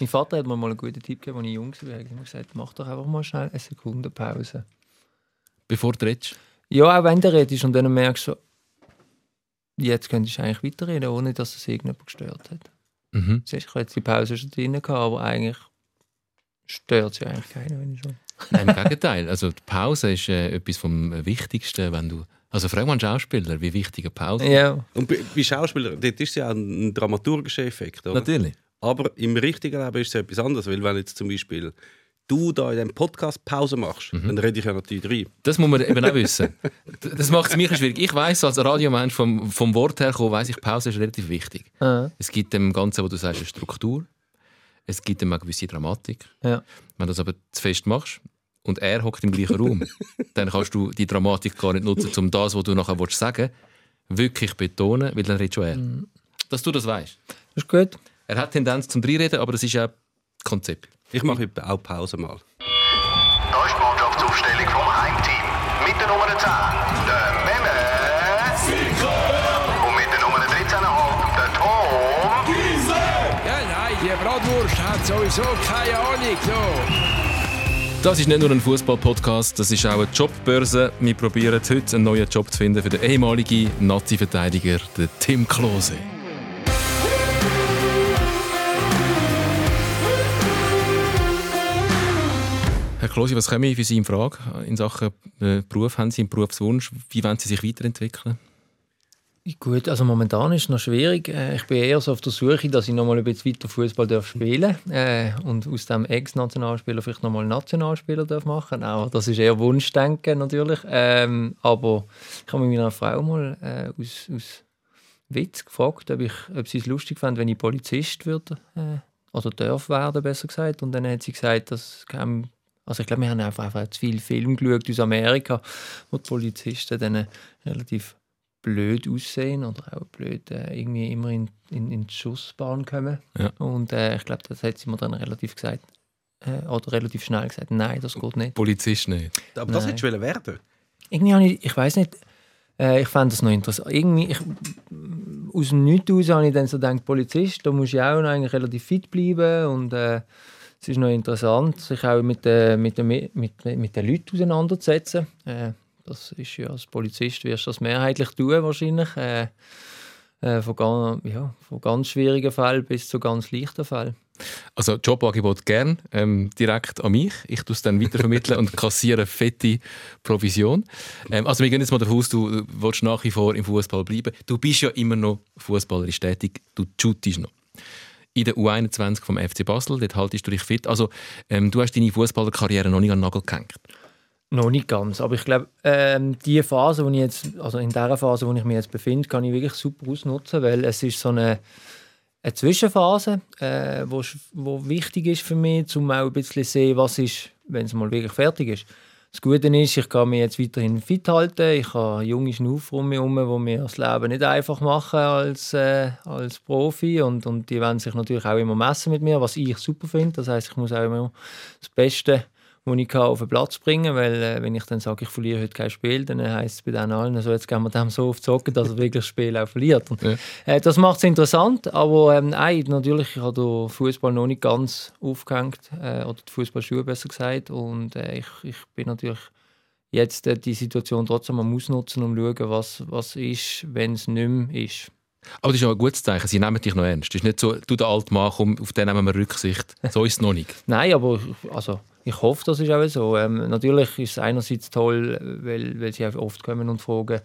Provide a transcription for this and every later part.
Mein Vater hat mir mal einen guten Tipp gegeben, als ich jung war. Er hat gesagt, mach doch einfach mal schnell eine Sekunde Pause. Bevor du redest? Ja, auch wenn du redest und dann merkst du, jetzt könntest du eigentlich weiterreden, ohne dass es irgendjemand gestört hat. Mhm. Siehst, ich habe jetzt die Pause schon drin gehabt, aber eigentlich stört sie eigentlich keiner, wenn ich schon. Nein, im Gegenteil. Also die Pause ist äh, etwas vom Wichtigsten, wenn du... Also frag mal einen Schauspieler, wie wichtig eine Pause ist. Ja, Und bei, bei Schauspielern, dort ist es ja auch ein dramaturgischer Effekt, oder? Natürlich. Aber im richtigen Leben ist es etwas anderes, weil wenn jetzt zum Beispiel du da in diesem Podcast Pause machst, Mhm. dann rede ich ja natürlich rein. Das muss man eben auch wissen. Das macht es mir schwierig. Ich weiß als Radiomensch vom, vom Wort her kommen, weiss ich, Pause ist relativ wichtig. äh, Es gibt dem Ganzen, wo du sagst, eine Struktur. Es gibt dem eine gewisse Dramatik. ja. Wenn du das aber zu fest machst und er hockt im gleichen Raum, dann kannst du die Dramatik gar nicht nutzen, um das, was du nachher willst sagen wirklich betonen, weil dann redet schon er. Dass du das weißt. Das ist gut. Er hat Tendenz zum Reinreden, aber das ist auch Konzept. Ich mache auch Pause mal. Da ist die Mannschaftsaufstellung vom Heimteam. Mit der Nummer 10, der Memme. Und mit der Nummer 13,5, der Tom. Ja, nein, die Bratwurst hat sowieso keine Ahnung. So. Das ist nicht nur ein Fußball-Podcast, das ist auch eine Jobbörse. Wir probieren heute einen neuen Job zu finden für den ehemaligen Nazi-Verteidiger, den Tim Klose. Herr Klose, was kommen für Sie in Frage in Sachen äh, Beruf? Haben Sie einen Berufswunsch? Wie wollen Sie sich weiterentwickeln? Gut, also momentan ist es noch schwierig. Äh, Ich bin eher so auf der Suche, dass ich noch mal ein bisschen weiter Fußball darf spielen äh, und aus dem Ex-Nationalspieler vielleicht noch mal Nationalspieler darf machen. Auch das ist eher Wunschdenken natürlich. Ähm, aber ich habe mich meiner Frau mal aus, aus Witz gefragt, ob, ich, ob sie es lustig fand, wenn ich Polizist würde oder darf werden, besser gesagt. Und dann hat sie gesagt, dass kam also ich glaube, wir haben einfach, einfach zu viel Film geschaut aus Amerika, wo die Polizisten dann äh, relativ blöd aussehen oder auch blöd äh, irgendwie immer in, in, in die Schussbahn kommen. Ja. Und äh, ich glaube, das hat sie mir dann relativ gesagt, äh, oder relativ schnell gesagt, nein, das geht nicht. Polizist nicht. Aber das hättest du wollen werden. Irgendwie habe ich, ich weiß nicht, äh, ich fand das noch interessant. Irgendwie, ich, aus dem Nichts raus habe ich dann so gedacht, Polizist, da musst du ja auch noch eigentlich relativ fit bleiben und äh, es ist noch interessant, sich auch mit, äh, mit, den, mit, mit den Leuten auseinanderzusetzen. Äh, das ist ja als Polizist wirst du das mehrheitlich tun wahrscheinlich. Äh, äh, von, ganz, ja, von ganz schwierigen Fällen bis zu ganz leichten Fällen. Also Jobangebot gern ähm, direkt an mich. Ich tue es dann weitervermitteln und kassiere fette Provision. Ähm, also wir gehen jetzt mal davon aus, du willst nach wie vor im Fußball bleiben. Du bist ja immer noch fußballerisch tätig. Du shootest noch. In der U21 vom FC Basel, dort haltest du dich fit. Also ähm, du hast deine Fußballerkarriere noch nicht an den Nagel gehängt. Noch nicht ganz, aber ich glaube, ähm, die Phase, wo ich jetzt, also in der Phase, wo ich mich jetzt befinde, kann ich wirklich super ausnutzen, weil es ist so eine, eine Zwischenphase, äh, wo, wo wichtig ist für mich, um auch ein bisschen zu sehen, was ist, wenn es mal wirklich fertig ist. Das Gute ist, ich kann mich jetzt weiterhin fit halten. Ich habe junge Schnaufer um mich herum, die mir das Leben nicht einfach machen als, äh, als Profi. Und, und die wollen sich natürlich auch immer messen mit mir, was ich super finde. Das heißt, ich muss auch immer das Beste, was ich kann, auf den Platz bringen weil äh, wenn ich dann sage, ich verliere heute kein Spiel, dann heisst es bei denen allen, also jetzt gehen wir dem so auf die Socken, dass er wirklich das Spiel auch verliert. Und, Ja. äh, das macht es interessant, aber ähm, nein, natürlich, ich habe den Fußball noch nicht ganz aufgehängt, äh, oder die Fußballschuhe besser gesagt, und äh, ich, ich bin natürlich jetzt äh, die Situation trotzdem am Ausnutzen, um zu schauen, was, was ist, wenn es nicht mehr ist. Aber das ist ja ein gutes Zeichen. Sie nehmen dich noch ernst. Es ist nicht so, du der alte Mann, komm, auf den nehmen wir Rücksicht. So ist es noch nicht. Nein, aber also, ich hoffe, das ist auch so. Ähm, natürlich ist es einerseits toll, weil, weil sie oft kommen und fragen,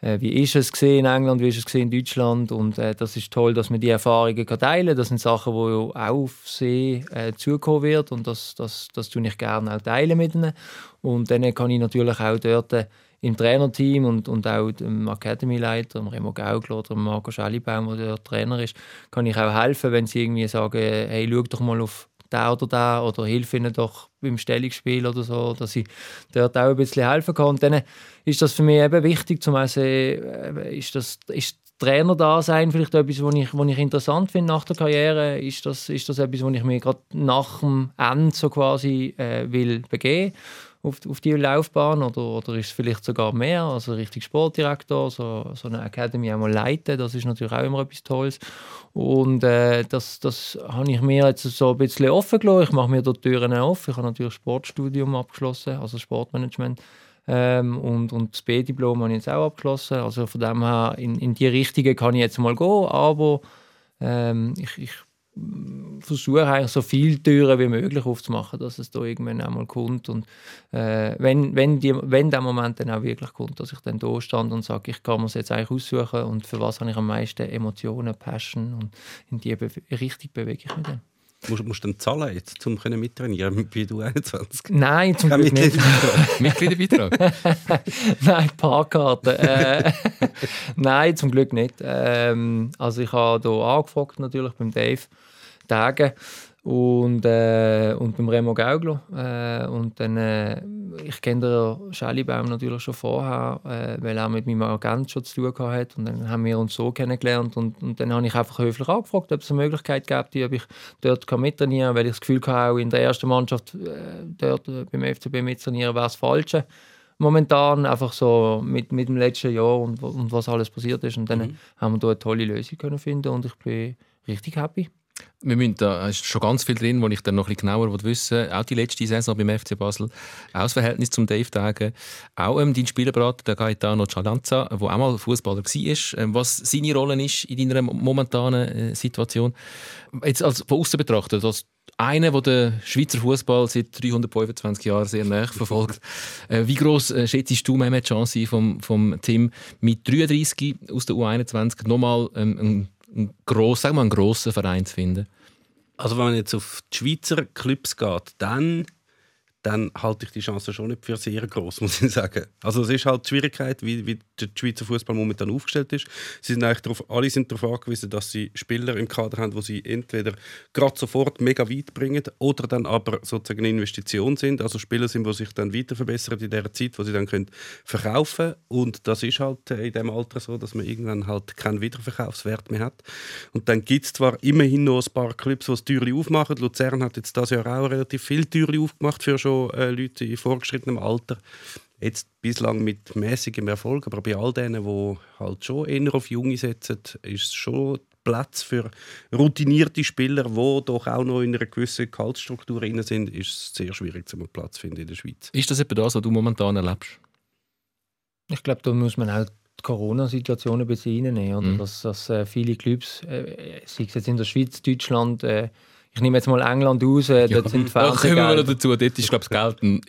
äh, wie ist es in England, wie ist es in Deutschland und äh, das ist toll, dass man die Erfahrungen kann teilen kann. Das sind Sachen, die auch auf sie äh, zukommen wird und das, das, das tue ich gerne auch teilen mit ihnen. Und dann kann ich natürlich auch dort äh, im Trainerteam und, und auch dem Academy-Leiter, dem Remo Gaugler oder dem Marco Schellibaum, der dort Trainer ist, kann ich auch helfen, wenn sie irgendwie sagen, hey, schau doch mal auf da oder da oder hilf ihnen doch beim Stellungsspiel oder so, dass ich dort auch ein bisschen helfen kann. Und dann ist das für mich eben wichtig, zum sehen, äh, ist, das, ist Trainer da sein vielleicht etwas, was ich, was ich interessant finde nach der Karriere? Ist das, ist das etwas, was ich mir gerade nach dem Ende so quasi äh, will begeben auf, auf die Laufbahn? Oder, oder ist es vielleicht sogar mehr, also richtig Sportdirektor, so, so eine Academy einmal leiten, das ist natürlich auch immer etwas Tolles. Und äh, das, das habe ich mir jetzt so ein bisschen offen gelassen, ich mache mir dort Türen auf, ich habe natürlich Sportstudium abgeschlossen, also Sportmanagement. Ähm, und, und das B-Diplom habe ich jetzt auch abgeschlossen, also von dem her, in, in die Richtung kann ich jetzt mal gehen, aber ähm, ich, ich versuche eigentlich so viele Türen wie möglich aufzumachen, dass es da irgendwann einmal kommt und äh, wenn, wenn, die, wenn der Moment dann auch wirklich kommt, dass ich dann da stand und sage, ich kann mir es jetzt eigentlich aussuchen und für was habe ich am meisten Emotionen, Passion und in die Be Richtung bewege ich mich dann. Musst, musst du dann zahlen, jetzt, um mittrainieren bei du 21? Nein, zum Glück nicht. Mitgliederbeitrag? Nein, Parkkarte. äh, nein, zum Glück nicht. Ähm, also ich habe hier angefragt natürlich beim Dave Tage und, äh, und beim Remo Gauglo. Äh, und dann, äh, ich kenne den Schellibaum natürlich schon vorher, äh, weil er mit meinem Agent schon zu tun hat. Und dann haben wir uns so kennengelernt. Und, und dann habe ich einfach höflich angefragt, ob es eine Möglichkeit gibt, ob ich dort kann mittrainieren kann, weil ich das Gefühl hatte, auch in der ersten Mannschaft äh, dort äh, beim FCB mittrainieren wäre das Falsche momentan, einfach so mit, mit dem letzten Jahr und, und was alles passiert ist. Und dann mhm. haben wir da eine tolle Lösung können finden und ich bin richtig happy. Wir müssen, da ist schon ganz viel drin, wo ich dann noch ein genauer wissen will. Auch die letzte Saison beim FC Basel, auch das Verhältnis zum Dave Tage, auch ähm, dein Spielerberater, der Gaetano Cialanza, der auch mal Fußballer war, ähm, was seine Rolle ist in deiner momentanen äh, Situation. Jetzt als von außen betrachtet, als einer, der den Schweizer Fußball seit 325 Jahren sehr nah verfolgt. Äh, wie groß äh, schätzt du die Chance vom, vom Team mit 33 aus der U21 nochmal ähm, ein einen, gross, sagen wir, einen grossen Verein zu finden? Also wenn man jetzt auf die Schweizer Clubs geht, dann dann halte ich die Chance schon nicht für sehr groß, muss ich sagen. Also es ist halt die Schwierigkeit, wie, wie der Schweizer Fußball momentan aufgestellt ist. Sie sind eigentlich darauf, alle sind darauf angewiesen, dass sie Spieler im Kader haben, wo sie entweder gerade sofort mega weit bringen oder dann aber sozusagen eine Investition sind, also Spieler sind, die sich dann weiter verbessern in der Zeit, wo sie dann können verkaufen und das ist halt in dem Alter so, dass man irgendwann halt keinen Wiederverkaufswert mehr hat. Und dann gibt es zwar immerhin noch ein paar Clubs, die das Türchen aufmachen. Luzern hat jetzt das Jahr auch relativ viel Türchen aufgemacht für schon äh, Leute in vorgeschrittenem Alter. Jetzt bislang mit mäßigem Erfolg, aber bei all denen, die halt schon eher auf Junge setzen, ist es schon Platz für routinierte Spieler, die doch auch noch in einer gewissen Gehaltsstruktur drin sind, ist es sehr schwierig, einen Platz zu finden in der Schweiz. Ist das etwa das, was du momentan erlebst? Ich glaube, da muss man auch die Corona-Situation ein bisschen reinnehmen. Oder? Mhm. Dass, dass äh, viele Clubs, äh, sei es jetzt in der Schweiz, Deutschland, äh, ich nehme jetzt mal England raus, äh, dort ja, sind Da kommen wir noch dazu, dort ist glaube ich, das Geld ein,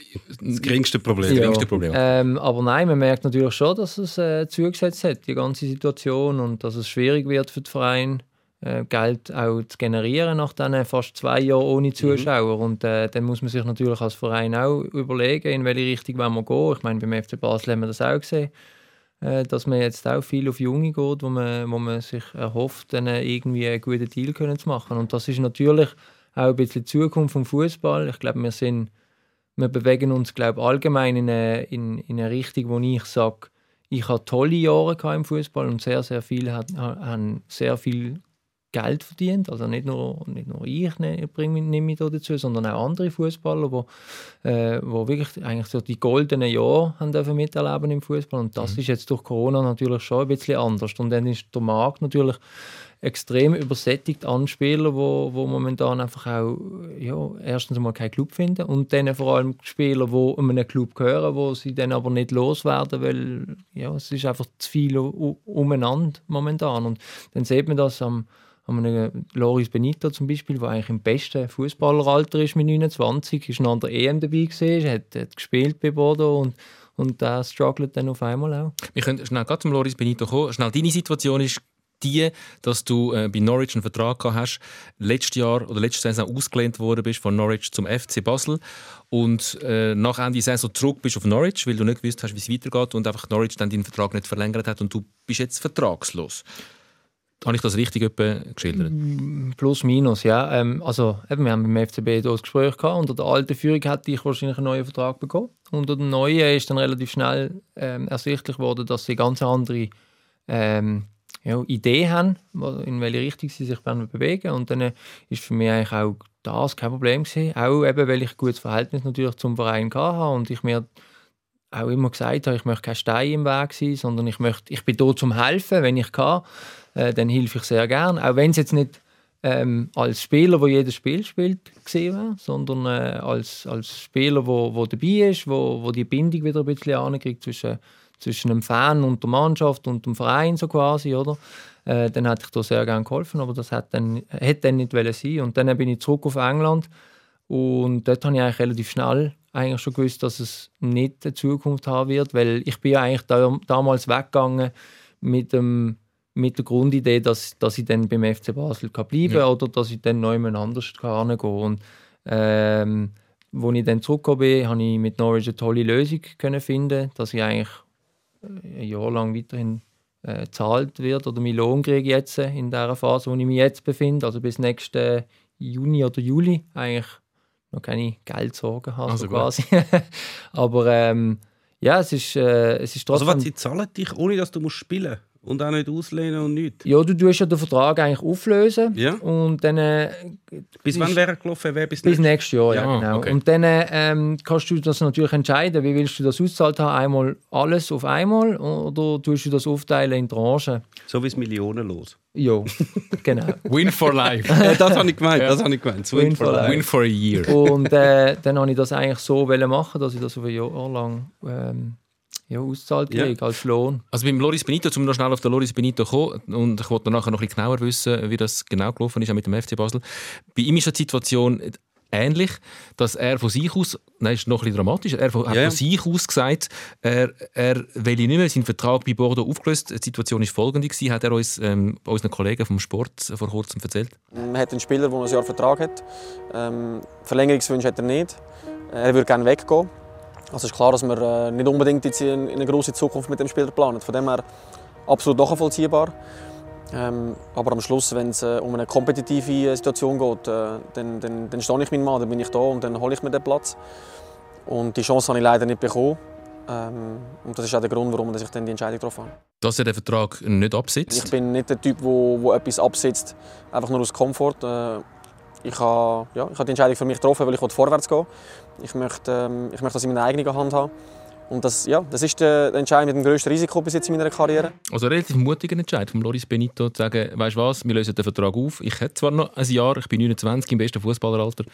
das geringste Problem. Ja. Geringste Problem. Ähm, aber nein, man merkt natürlich schon, dass es äh, zugesetzt hat, die ganze Situation, und dass es schwierig wird für den Verein, äh, Geld auch zu generieren nach diesen fast zwei Jahren ohne Zuschauer. Mhm. Und äh, dann muss man sich natürlich als Verein auch überlegen, in welche Richtung wir gehen. Ich meine, beim FC Basel haben wir das auch gesehen dass man jetzt auch viel auf Junge geht, wo man, wo man sich erhofft, dann irgendwie einen guten Deal können zu machen. Und das ist natürlich auch ein bisschen die Zukunft vom Fußball. Ich glaube, wir sind, wir bewegen uns, glaube allgemein in eine, in, in eine Richtung, wo ich sage, ich habe tolle Jahre im Fußball und sehr, sehr viele haben sehr viel Geld verdient. Also nicht nur, nicht nur ich ne, bringe nehme mich da dazu, sondern auch andere Fußballer, wo, äh, wo wirklich eigentlich so die goldenen Jahre haben dürfen miterleben im Fußball. Und das mhm. ist jetzt durch Corona natürlich schon ein bisschen anders. Und dann ist der Markt natürlich extrem übersättigt an Spieler, wo, wo momentan einfach auch ja, erstens einmal keinen Club finden und dann vor allem Spieler, die einem Club gehören, wo sie dann aber nicht loswerden, weil ja, es ist einfach zu viel umeinander momentan. Und dann sieht man das am haben wir Loris Benito zum Beispiel, der eigentlich im besten Fußballeralter ist mit 29, ist noch an der EM dabei gewesen, hat, hat gespielt bei Bordeaux und und der struggelt dann auf einmal auch. Wir können schnell zum Loris Benito kommen. Schnell, deine Situation ist die, dass du äh, bei Norwich einen Vertrag gehabt hast, letztes Jahr oder letzte Saison ausgelehnt worden bist von Norwich zum FC Basel und äh, nach Ende Saison zurück bist auf Norwich, weil du nicht gewusst hast, wie es weitergeht und einfach Norwich dann deinen Vertrag nicht verlängert hat und du bist jetzt vertragslos. Habe ich das richtig geschildert? Mm, plus, minus, ja. Ähm, also, eben, wir haben beim FCB das Gespräch gehabt. Unter der alten Führung hätte ich wahrscheinlich einen neuen Vertrag bekommen. Unter der neuen ist dann relativ schnell ähm, ersichtlich geworden, dass sie ganz andere ähm, ja, Idee haben, in welche Richtung sie sich bewegen Und dann äh, ist für mich eigentlich auch das kein Problem gewesen. Auch eben, weil ich ein gutes Verhältnis natürlich zum Verein hatte und ich mir auch immer gesagt habe, ich möchte kein Stein im Weg sein, sondern ich, möchte, ich bin da zum Helfen, wenn ich kann, äh, dann helfe ich sehr gern. Auch wenn es jetzt nicht ähm, als Spieler, der jedes Spiel spielt, gesehen wäre, sondern äh, als, als Spieler, wo, wo dabei ist, wo, wo die Bindung wieder ein bisschen ankriegt zwischen, zwischen dem Fan und der Mannschaft und dem Verein so quasi, oder? Äh, dann hätte ich da sehr gerne geholfen, aber das hat dann, hätte dann nicht sein. Und dann bin ich zurück auf England und dort habe ich eigentlich relativ schnell eigentlich schon gewusst, dass es nicht eine Zukunft haben wird, weil ich bin ja eigentlich da, damals weggegangen mit, dem, mit der Grundidee, dass, dass ich dann beim FC Basel kann bleiben Ja. oder dass ich dann neu anders kann hingehen und ähm, als ich dann zurückgekommen bin, habe ich mit Norwich eine tolle Lösung können finden, dass ich eigentlich äh, ein Jahr lang weiterhin äh, gezahlt wird oder meinen Lohn kriege jetzt in der Phase, wo ich mich jetzt befinde, also bis nächsten Juni oder Juli eigentlich noch keine Geldsorgen habe, Also so quasi. Aber ähm, ja, es ist, äh, es ist Also, trotzdem... was sie zahlen dich, ohne dass du musst spielen und auch nicht auslehnen und nichts. ja, du tust ja den Vertrag eigentlich auflösen Ja. und dann äh, Bis wann wäre er gelaufen? Wer bis, bis nächstes- Jahr, ja, Ja, genau. okay. Und dann ähm, kannst du das natürlich entscheiden, wie willst du das auszahlt haben, einmal alles auf einmal oder tust du das aufteilen in Tranchen? So wie es Millionen los. Ja, genau. Win for life. Das habe ich gemeint. Das habe ich gemeint. Win Win for life. Win for a year. Und äh, dann habe ich das eigentlich so wollen machen, dass ich das auf ein Jahr lang ähm, ja, auszahlt Ja. als Lohn. Also beim Loris Benito, um noch schnell auf den Loris Benito zu kommen, und ich wollte nachher noch ein bisschen genauer wissen, wie das genau gelaufen ist, auch mit dem FC Basel. Bei ihm ist die Situation ähnlich, dass er von sich aus, nein, ist noch ein bisschen dramatischer, er von, hat Ja, ja. von sich aus gesagt, er, er will nicht mehr seinen Vertrag bei Bordeaux aufgelöst. Die Situation ist folgende gewesen, hat er uns ähm, unseren Kollegen vom Sport vor kurzem erzählt. Man hat einen Spieler, der ein Jahr Vertrag hat. Ähm, Verlängerungswunsch hat er nicht. Er würde gerne weggehen. Also ist klar, dass wir äh, nicht unbedingt jetzt in, in eine große Zukunft mit dem Spieler planen. Von dem her absolut nachvollziehbar. Ähm, aber am Schluss, wenn es äh, um eine kompetitive äh, Situation geht, dann, dann, dann stehe ich meinen Mann, dann bin ich da und dann hole ich mir den Platz. Und die Chance habe ich leider nicht bekommen. Ähm, und das ist auch der Grund, warum ich dann die Entscheidung getroffen habe. Dass er den Vertrag nicht absitzt. Ich bin nicht der Typ, der wo, wo etwas absitzt, einfach nur aus Komfort. Äh, ich habe ja, ich habe die Entscheidung für mich getroffen, weil ich vorwärts gehen Ich möchte, ähm, ich möchte das in meiner eigenen Hand haben. Und das, ja, das ist der der Entscheid mit dem grössten Risiko bis jetzt in meiner Karriere. Also ein relativ mutiger Entscheid von Loris Benito, zu sagen, weißt du was, wir lösen den Vertrag auf. Ich hätte zwar noch ein Jahr, ich bin 29 im besten Fußballeralter.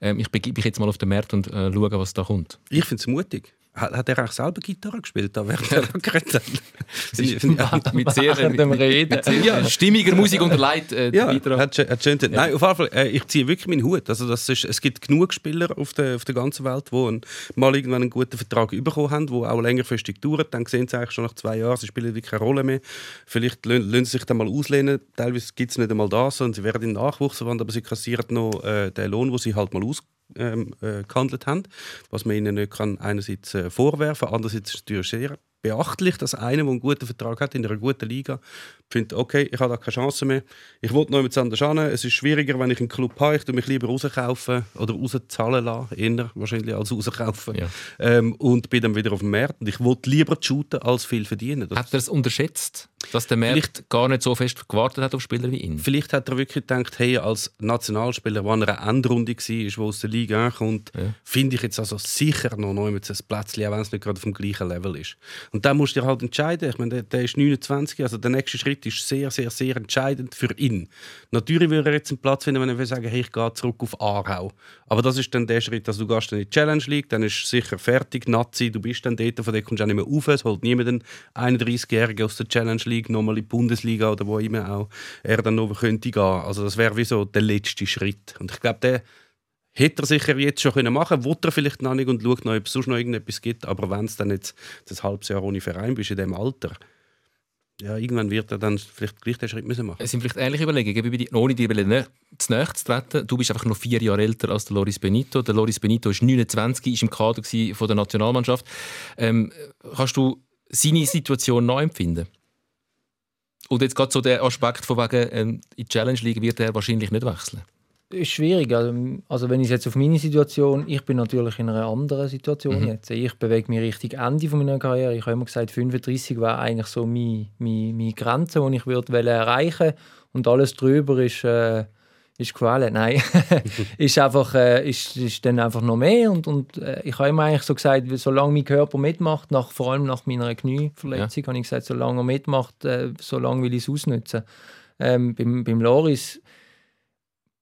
Ähm, ich begebe mich jetzt mal auf den Markt und äh, schaue, was da kommt. Ich finde es mutig. Hat, hat er auch selber Gitarre gespielt, da während er geredet hat? mit sehr, Während dem Reden. mit sehr stimmiger Musik unterlegt. Äh, Ja, hat, schön- hat schön. Nein, auf jeden Fall, äh, ich ziehe wirklich meinen Hut. Also das ist, es gibt genug Spieler auf der, auf der ganzen Welt, die mal irgendwann einen guten Vertrag bekommen haben, der auch längerfristig dauert. Dann sehen sie eigentlich schon nach zwei Jahren, sie spielen wirklich keine Rolle mehr. Vielleicht lassen sie sich dann mal auslehnen. Teilweise gibt es nicht einmal das, sondern sie werden in Nachwuchs verwandt, aber sie kassieren noch äh, den Lohn, den sie halt mal aus ähm, äh, gehandelt haben, was man ihnen nicht kann einerseits äh, vorwerfen, andererseits ist es natürlich sehr beachtlich, dass einer, der einen guten Vertrag hat in einer guten Liga, findet, okay, ich habe da keine Chance mehr, ich will noch jemand anders hin, es ist schwieriger, wenn ich einen Club habe, ich tue mich lieber rauskaufen oder rauszahlen lassen, eher wahrscheinlich als rauskaufen Ja. ähm, und bin dann wieder auf dem Markt und ich will lieber shooten als viel verdienen. Das Hat er es unterschätzt, dass der Markt gar nicht so fest gewartet hat auf Spieler wie ihn? Vielleicht hat er wirklich gedacht, hey, als Nationalspieler, der an einer Endrunde war, wo aus der Liga kommt, Ja. finde ich jetzt also sicher noch neu mit ein Plätzchen, auch wenn es nicht gerade auf dem gleichen Level ist. Und dann musst du halt entscheiden. Ich meine, der, der ist 29, also der nächste Schritt ist sehr, sehr, sehr entscheidend für ihn. Natürlich würde er jetzt einen Platz finden, wenn er würde sagen, hey, ich gehe zurück auf Aarau. Aber das ist dann der Schritt, dass du gehst in die Challenge League, dann ist sicher fertig, Nazi, du bist dann dort, von dem kommst du auch nicht mehr rauf. Es holt niemand einen 31-Jährigen aus der Challenge League nochmal in die Bundesliga oder wo immer auch er dann noch könnte gehen. Also das wäre wie so der letzte Schritt. Und ich glaube, der hätte er sicher jetzt schon können machen können, er vielleicht noch nicht und schaut noch, ob es sonst noch irgendetwas gibt. Aber wenn es dann jetzt das halbes Jahr ohne Verein bist in diesem Alter, ja, irgendwann wird er dann vielleicht gleich den Schritt müssen machen. Es sind vielleicht ähnliche Überlegungen, ohne dir nä- zu nahe zu treten. Du bist einfach noch vier Jahre älter als der Loris Benito. Der Loris Benito ist 29, ist im Kader von der Nationalmannschaft. Ähm, kannst du seine Situation nachempfinden? Und jetzt gerade so der Aspekt von wegen, ähm, in die Challenge League wird er wahrscheinlich nicht wechseln. Ist schwierig. Also, also wenn ich jetzt auf meine Situation, ich bin natürlich in einer anderen Situation Mhm. jetzt. Ich bewege mich Richtung Ende von meiner Karriere. Ich habe immer gesagt, 35 war eigentlich so meine, meine, meine Grenze, die ich würde erreichen und alles drüber ist, äh, ist Quelle. Nein, ist einfach, äh, ist, ist dann einfach noch mehr und, und äh, ich habe immer eigentlich so gesagt, solange mein Körper mitmacht, nach, vor allem nach meiner Knieverletzung, habe ich gesagt, solange er mitmacht, äh, solange will ich es ausnutzen. Ähm, beim, beim Loris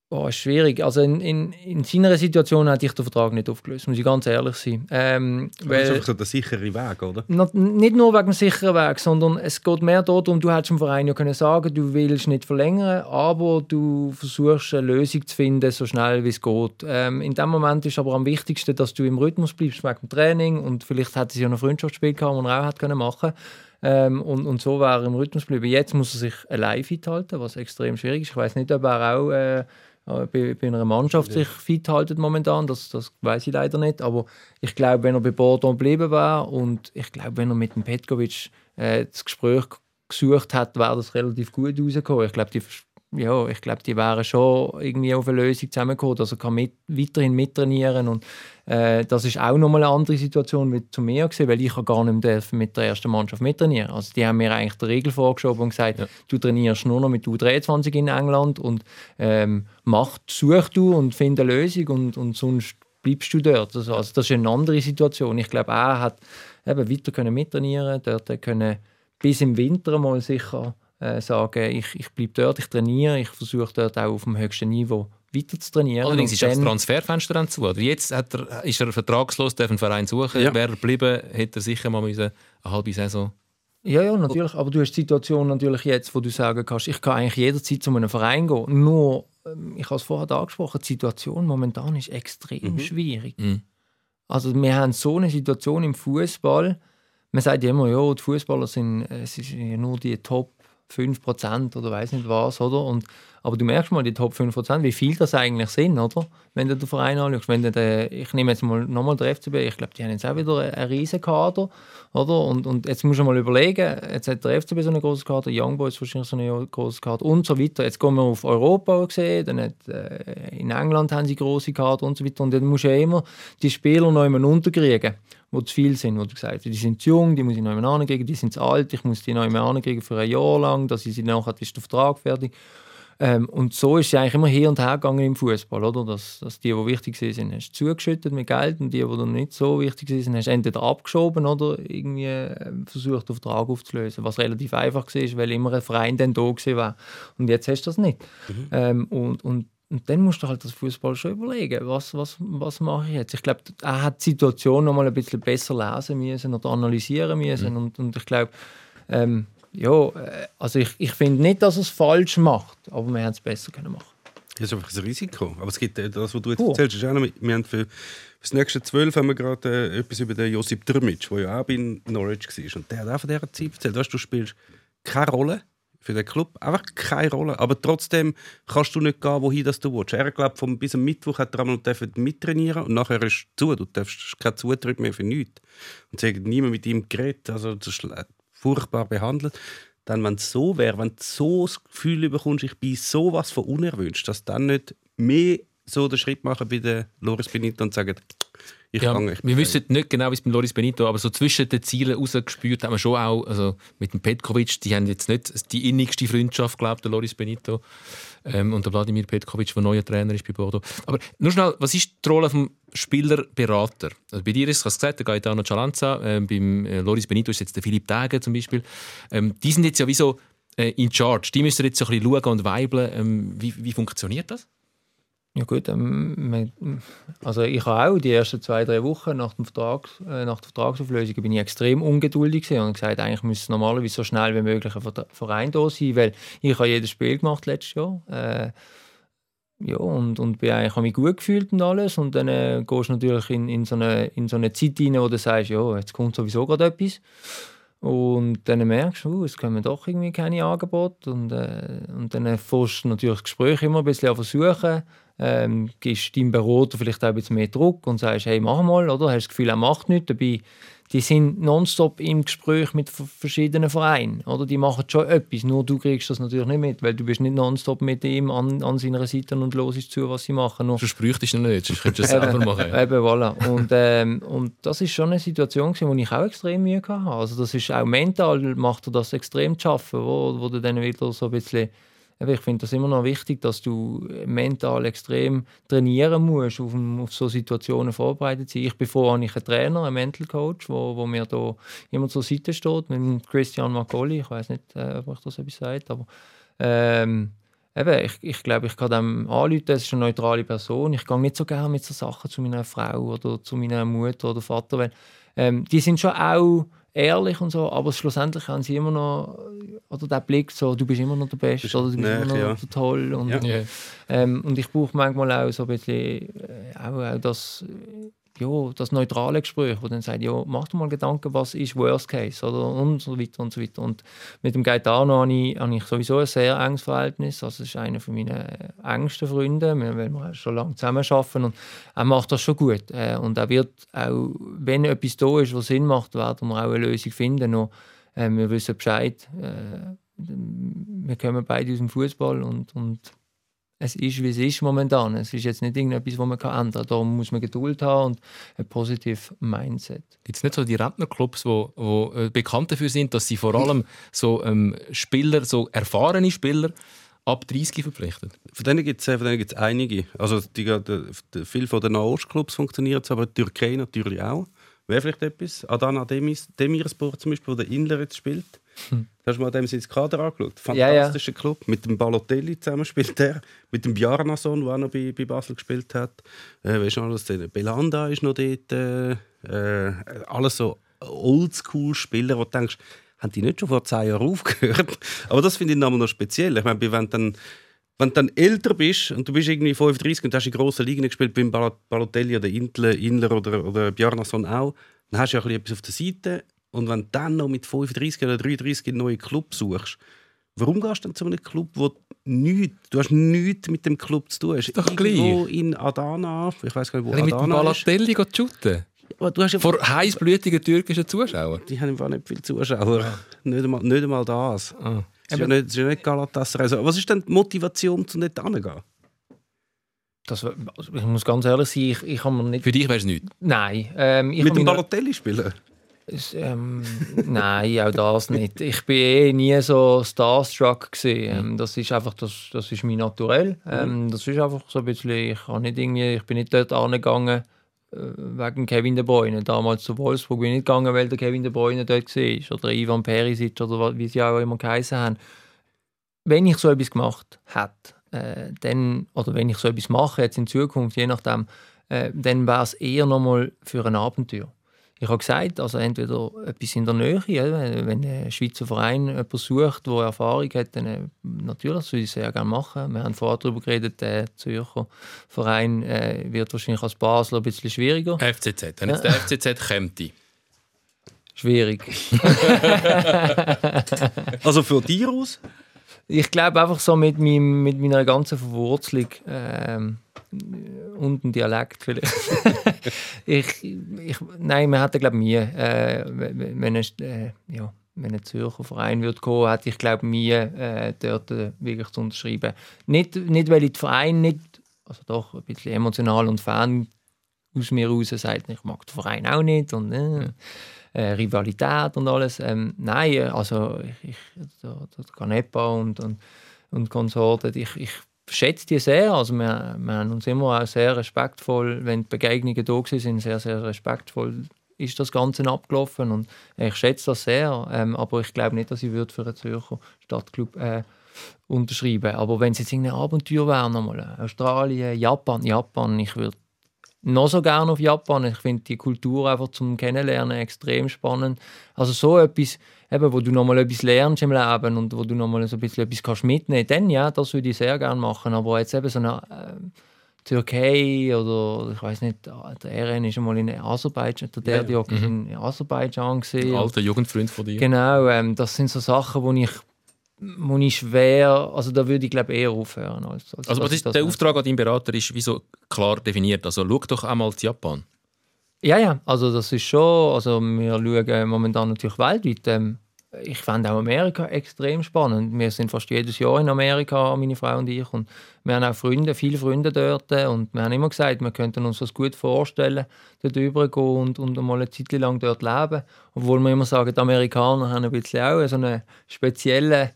Boah, ist schwierig. Also in, in, in seiner Situation hätte ich den Vertrag nicht aufgelöst, muss ich ganz ehrlich sein. Ähm, Das ist weil, einfach so der sichere Weg, oder? Na- nicht nur wegen dem sicheren Weg, sondern es geht mehr darum, du hättest dem Verein ja können sagen, du willst nicht verlängern, aber du versuchst eine Lösung zu finden, so schnell wie es geht. Ähm, in dem Moment ist aber am wichtigsten, dass du im Rhythmus bleibst wegen dem Training und vielleicht hätte sie ja noch Freundschaftsspiel gehabt, er auch hätte können machen ähm, und, und so wäre er im Rhythmus geblieben. Jetzt muss er sich allein fit halten, was extrem schwierig ist. Ich weiß nicht, ob er auch äh, bei, bei einer Mannschaft sich fit haltet momentan, das, das weiß ich leider nicht. Aber ich glaube, wenn er bei Bordeaux geblieben wäre und ich glaube, wenn er mit dem Petkovic äh, das Gespräch gesucht hat, wäre das relativ gut rausgekommen. Ich glaube, die, ja, ich glaube, die wären schon irgendwie auf eine Lösung zusammengekommen, er kann mit, weiterhin mittrainieren und äh, das ist auch nochmal eine andere Situation wie zu mir gewesen, weil ich gar nicht mehr mit der ersten Mannschaft mittrainieren. Also die haben mir eigentlich die Regel vorgeschoben und gesagt, du trainierst nur noch mit U23 in England und ähm, mach, such du und finde eine Lösung und, und sonst bleibst du dort. Also, also das ist eine andere Situation. Ich glaube, er hat eben weiter können mittrainieren, dort können bis im Winter mal sicher äh, sagen, ich, ich bleibe dort, ich trainiere, ich versuche dort auch auf dem höchsten Niveau weiter zu trainieren. Allerdings ist das Transferfenster dann zu. Oder jetzt hat er, ist er vertragslos, darf einen Verein suchen. Ja. Wäre er geblieben, hätte er sicher mal müssen eine halbe Saison. Ja, ja, natürlich. Aber du hast die Situation natürlich jetzt, wo du sagen kannst, ich kann eigentlich jederzeit zu einem Verein gehen. Nur, ähm, ich habe es vorher angesprochen, die Situation momentan ist extrem schwierig. Mhm. Also wir haben so eine Situation im Fußball. Man sagt ja immer, ja, die Fußballer sind, äh, es ist ja nur die Top 5% oder weiß nicht was, oder? Und, aber du merkst mal, die Top 5%, wie viel das eigentlich sind, oder? Wenn du den Verein anschaust. Wenn du den, ich nehme jetzt mal nochmal den FCB, ich glaube, die haben jetzt auch wieder einen, riesen Kader, oder? Und, und jetzt musst du mal überlegen, jetzt hat der FCB so einen großen Kader, Young Boys wahrscheinlich so einen großen Kader und so weiter. Jetzt gehen wir auf Europa gesehen, dann hat, äh, in England haben sie große Kader und so weiter. Und dann musst du ja immer die Spieler noch immer unterkriegen die zu viel sind, wo du gesagt hast, die sind zu jung, die muss ich noch einmal ankriegen, die sind zu alt, ich muss die noch einmal ankriegen für ein Jahr lang, dass ich sie nachher ist der Vertrag fertig. Ähm, und so ist es eigentlich immer her und her gegangen im Fußball, oder? Dass, dass die, die wichtig sind, hast du zugeschüttet mit Geld und die, die dann nicht so wichtig sind, hast du entweder abgeschoben oder irgendwie ähm, versucht, den Vertrag aufzulösen, was relativ einfach war, weil immer ein Verein dann da war. Und jetzt hast du das nicht. Ähm, und, und und dann musst du halt das Fußball schon überlegen, was, was, was mache ich jetzt. Ich glaube, er hat die Situation noch mal ein bisschen besser lesen müssen oder analysieren müssen. Und, und ich glaube, ähm, ja, äh, also ich, ich finde nicht, dass er es falsch macht, aber wir hätten es besser können machen. Das ist einfach ein Risiko. Aber es gibt, äh, das, was du jetzt Oh. erzählst, ist auch noch, wir haben für, für das nächste zwölf haben wir gerade äh, etwas über den Josip Drmic, der ja auch bei Norwich war. Und der hat auch von dieser Zeit erzählt. Weißt, du spielst keine Rolle für den Club, einfach keine Rolle. Aber trotzdem kannst du nicht gehen, wohin das du willst. Er glaubt, vom bis am Mittwoch hat er einmal mittrainieren und nachher ist es zu. Du darfst keinen Zutritt mehr für nichts. Und sie hat niemand mit ihm geredet, also das ist le- furchtbar behandelt. Dann, wenn es so wäre, wenn du so das Gefühl bekommst, ich bin sowas von unerwünscht, dass dann nicht mehr so den Schritt machen bei der Loris Benito und sagen, ich Ja, kann ich wir wissen nicht genau, wie es mit Loris Benito aber so zwischen den Zielen rausgespürt haben wir schon auch, also mit dem Petkovic, die haben jetzt nicht die innigste Freundschaft, glaubt der Loris Benito ähm, und der Wladimir Petkovic, der neuer Trainer ist bei Bordeaux. Aber nur schnell, was ist die Rolle vom Spielerberater? Also bei dir ist es gesagt, der Gaetano Cialanza, ähm, beim äh, Loris Benito ist jetzt der Philipp Tage zum Beispiel. Ähm, die sind jetzt ja wie so äh, in charge. Die müssen jetzt so ein bisschen schauen und weibeln. Ähm, wie, wie funktioniert das? Ja gut, ähm, also ich habe auch die ersten zwei, drei Wochen nach, dem Vertrag, äh, nach der Vertragsauflösung bin ich extrem ungeduldig und gesagt, eigentlich müsste normalerweise so schnell wie möglich ein Verein da sein, weil ich habe jedes Spiel gemacht letztes Jahr. Äh, ja, und, und bin eigentlich, habe mich gut gefühlt und alles. Und dann äh, gehst du natürlich in, in, so eine, in so eine Zeit rein, wo du sagst, ja, jetzt kommt sowieso gerade etwas. Und dann merkst du, uh, es kommen doch irgendwie keine Angebote. Und, äh, und dann fährst du natürlich das Gespräch immer ein bisschen versuchen. Ähm, gibst deinem Berater vielleicht auch ein bisschen mehr Druck und sagst, hey, mach mal, oder? Hast das Gefühl, er macht nichts. Dabei, die sind nonstop im Gespräch mit verschiedenen Vereinen. Oder? Die machen schon etwas, nur du kriegst das natürlich nicht mit, weil du bist nicht nonstop mit ihm an, an seiner Seite und hörst zu, was sie machen. Nur du ihn nicht, sonst könntest du es selber machen. Eben, voilà. Und, ähm, und das ist schon eine Situation, gewesen, wo ich auch extrem Mühe hatte. Also das ist auch mental, macht er das extrem zu schaffen, wo, wo du dann wieder so ein bisschen ich finde das immer noch wichtig, dass du mental extrem trainieren musst, auf, auf so Situationen vorbereitet sein. Ich bin froh, habe ich einen Trainer, einen Mental Coach, wo, wo mir da immer zur Seite steht, mit Christian Marcoli. Ich weiß nicht, äh, ob euch das etwas sagt, aber ähm, eben, ich, ich glaube, ich kann dem anrufen, es ist eine neutrale Person. Ich gehe nicht so gerne mit so Sachen zu meiner Frau oder zu meiner Mutter oder Vater, weil ähm, die sind schon auch ehrlich und so, aber schlussendlich haben sie immer noch oder der Blick so, du bist immer noch der Beste oder du bist näher, immer noch ja. der toll und, Ja. Ja. ähm, und ich brauche manchmal auch so ein bisschen äh, auch, auch das, ja, das neutrale Gespräch, wo dann sagt, ja, mach dir mal Gedanken, was ist Worst Case oder und so weiter und so weiter. Und mit dem Gaetano habe ich, habe ich sowieso ein sehr enges Verhältnis. Also es ist einer von meinen engsten Freunden, wir- wir schon lange zusammen arbeiten und er macht das schon gut. Äh, und er wird auch, wenn etwas da ist, was Sinn macht, werden wir auch eine Lösung finden. Nur, äh, wir wissen Bescheid. Äh, wir kommen beide aus dem Fußball und, und es ist, wie es ist momentan. Es ist jetzt nicht irgendetwas, was man kann ändern kann. Darum muss man Geduld haben und ein positives Mindset. Gibt es nicht so die Rentnerclubs, wo, wo äh, bekannt dafür sind, dass sie vor allem so ähm, Spieler, so erfahrene Spieler ab 30 verpflichten? Von denen gibt es einige. Also die, die, die, viele von den Nahostclubs funktionieren es, aber die Türkei natürlich auch. Wäre vielleicht etwas. Adana Demis, Demirspor zum Beispiel, wo der Inler jetzt spielt. Hast du mal dem ins Kader angeschaut? Ja, ja. Fantastischer Club. Mit dem Balotelli zusammen spielt er. Mit dem Bjarnason, der auch noch bei, bei Basel gespielt hat. Äh, weißt du noch, der Belanda ist noch dort. Äh, äh, alles so Oldschool-Spieler, wo du denkst, haben die nicht schon vor zehn Jahren aufgehört? Aber das finde ich nochmal noch speziell. Ich meine, wenn dann wenn du dann älter bist und du bist irgendwie 35 und hast in grossen Ligen gespielt, beim Bal- Balotelli oder Intle, Inler oder, oder Bjarnason auch, dann hast du ja ein bisschen etwas auf der Seite. Und wenn du dann noch mit 35 oder 33 einen neuen Club suchst, warum gehst du dann zu einem Club, wo nichts, du hast nichts mit dem Club zu tun hast? doch Irgendwo in Adana, ich weiß gar nicht, wo bisschen mit dem Adana ist. Shooten. Du hast ja, Vor heißblütigen türkischen Zuschauern. die haben einfach nicht viele Zuschauer. Nicht, einmal, nicht einmal das. Ah. Es ist ja nicht, es ist ja nicht Galatasaray. Also, was ist denn die Motivation, um nicht hinzugehen? Das, war- also ich muss ganz ehrlich sein, ich, ich habe mir nicht... Für dich wäre es nichts. Nein. Ähm, ich Mit dem Balotelli spielen? Ähm, nein, auch das nicht. Ich bin eh nie so starstruck gewesen. Ähm, das ist einfach, das, das ist mein Naturell. Ähm, das ist einfach so ein bisschen, ich, habe nicht irgendwie, ich bin nicht dort angegangen äh, wegen Kevin De Bruyne. Damals zu Wolfsburg bin ich nicht gegangen, weil der Kevin De Bruyne dort war. Oder Ivan Perisic oder wie sie auch immer geheißen haben. Wenn ich so etwas gemacht hätte, äh, dann, oder wenn ich so etwas mache jetzt in Zukunft, je nachdem, äh, dann wäre es eher nochmal für ein Abenteuer. Ich habe gesagt, also entweder etwas in der Nähe, ja, wenn ein Schweizer Verein jemanden sucht, der Erfahrung hat, dann äh, natürlich das würde ich sehr gerne machen. Wir haben vorher darüber geredet, der Zürcher Verein äh, wird wahrscheinlich als Basel ein bisschen schwieriger. FCZ. Wenn jetzt der FCZ kommt, Schwierig. Also für dich aus? Ich glaube einfach so mit, meinem, mit meiner ganzen Verwurzelung ähm, und dem Dialekt vielleicht. ich, ich, nein, man hätte glaube nie, äh, wenn, ein, äh, ja, wenn ein Zürcher Verein würde kommen, hätte ich glaube nie äh, dort äh, wirklich zu unterschreiben. Nicht, nicht weil ich den Verein nicht, also doch ein bisschen emotional und Fan aus mir raus sagt, ich mag den Verein auch nicht und äh, äh, Rivalität und alles. Ähm, nein, also ich, ich, der, der Canepa und, und, und Konsorten, ich, ich schätze die sehr. Also wir, wir haben uns immer auch sehr respektvoll, wenn die Begegnungen da sind sehr, sehr respektvoll ist das Ganze abgelaufen und ich schätze das sehr, ähm, aber ich glaube nicht, dass ich würde für einen Zürcher Stadtclub äh, unterschreiben. Aber wenn es jetzt irgendein Abenteuer wäre, nochmal Australien, Japan, Japan, ich würde noch so gerne auf Japan. Ich finde die Kultur einfach zum Kennenlernen extrem spannend. Also so etwas, eben, wo du nochmal etwas lernst im Leben und wo du nochmal so ein bisschen etwas kannst mitnehmen dann ja, das würde ich sehr gerne machen. Aber jetzt eben so eine ähm, Türkei oder ich weiß nicht, der RN ist einmal in Aserbaidschan, der Ja, ja. Derdiok ist in Aserbaidschan gesehen. alter Jugendfreund von dir. Genau, ähm, das sind so Sachen, wo ich, wo ich schwer, also da würde ich glaube eher aufhören. Als, als Also, ist, der. Auftrag an deinen Berater ist wie so klar definiert. Also, schau doch einmal zu Japan. Ja, ja, also das ist schon, also wir schauen momentan natürlich weltweit. Ähm, ich fand auch Amerika extrem spannend. Wir sind fast jedes Jahr in Amerika, meine Frau und ich. Und wir haben auch Freunde, viele Freunde dort. Und wir haben immer gesagt, wir könnten uns das gut vorstellen, dort rübergehen und, und mal eine Zeit lang dort leben. Obwohl wir immer sagen, die Amerikaner haben ein bisschen auch so einen speziellen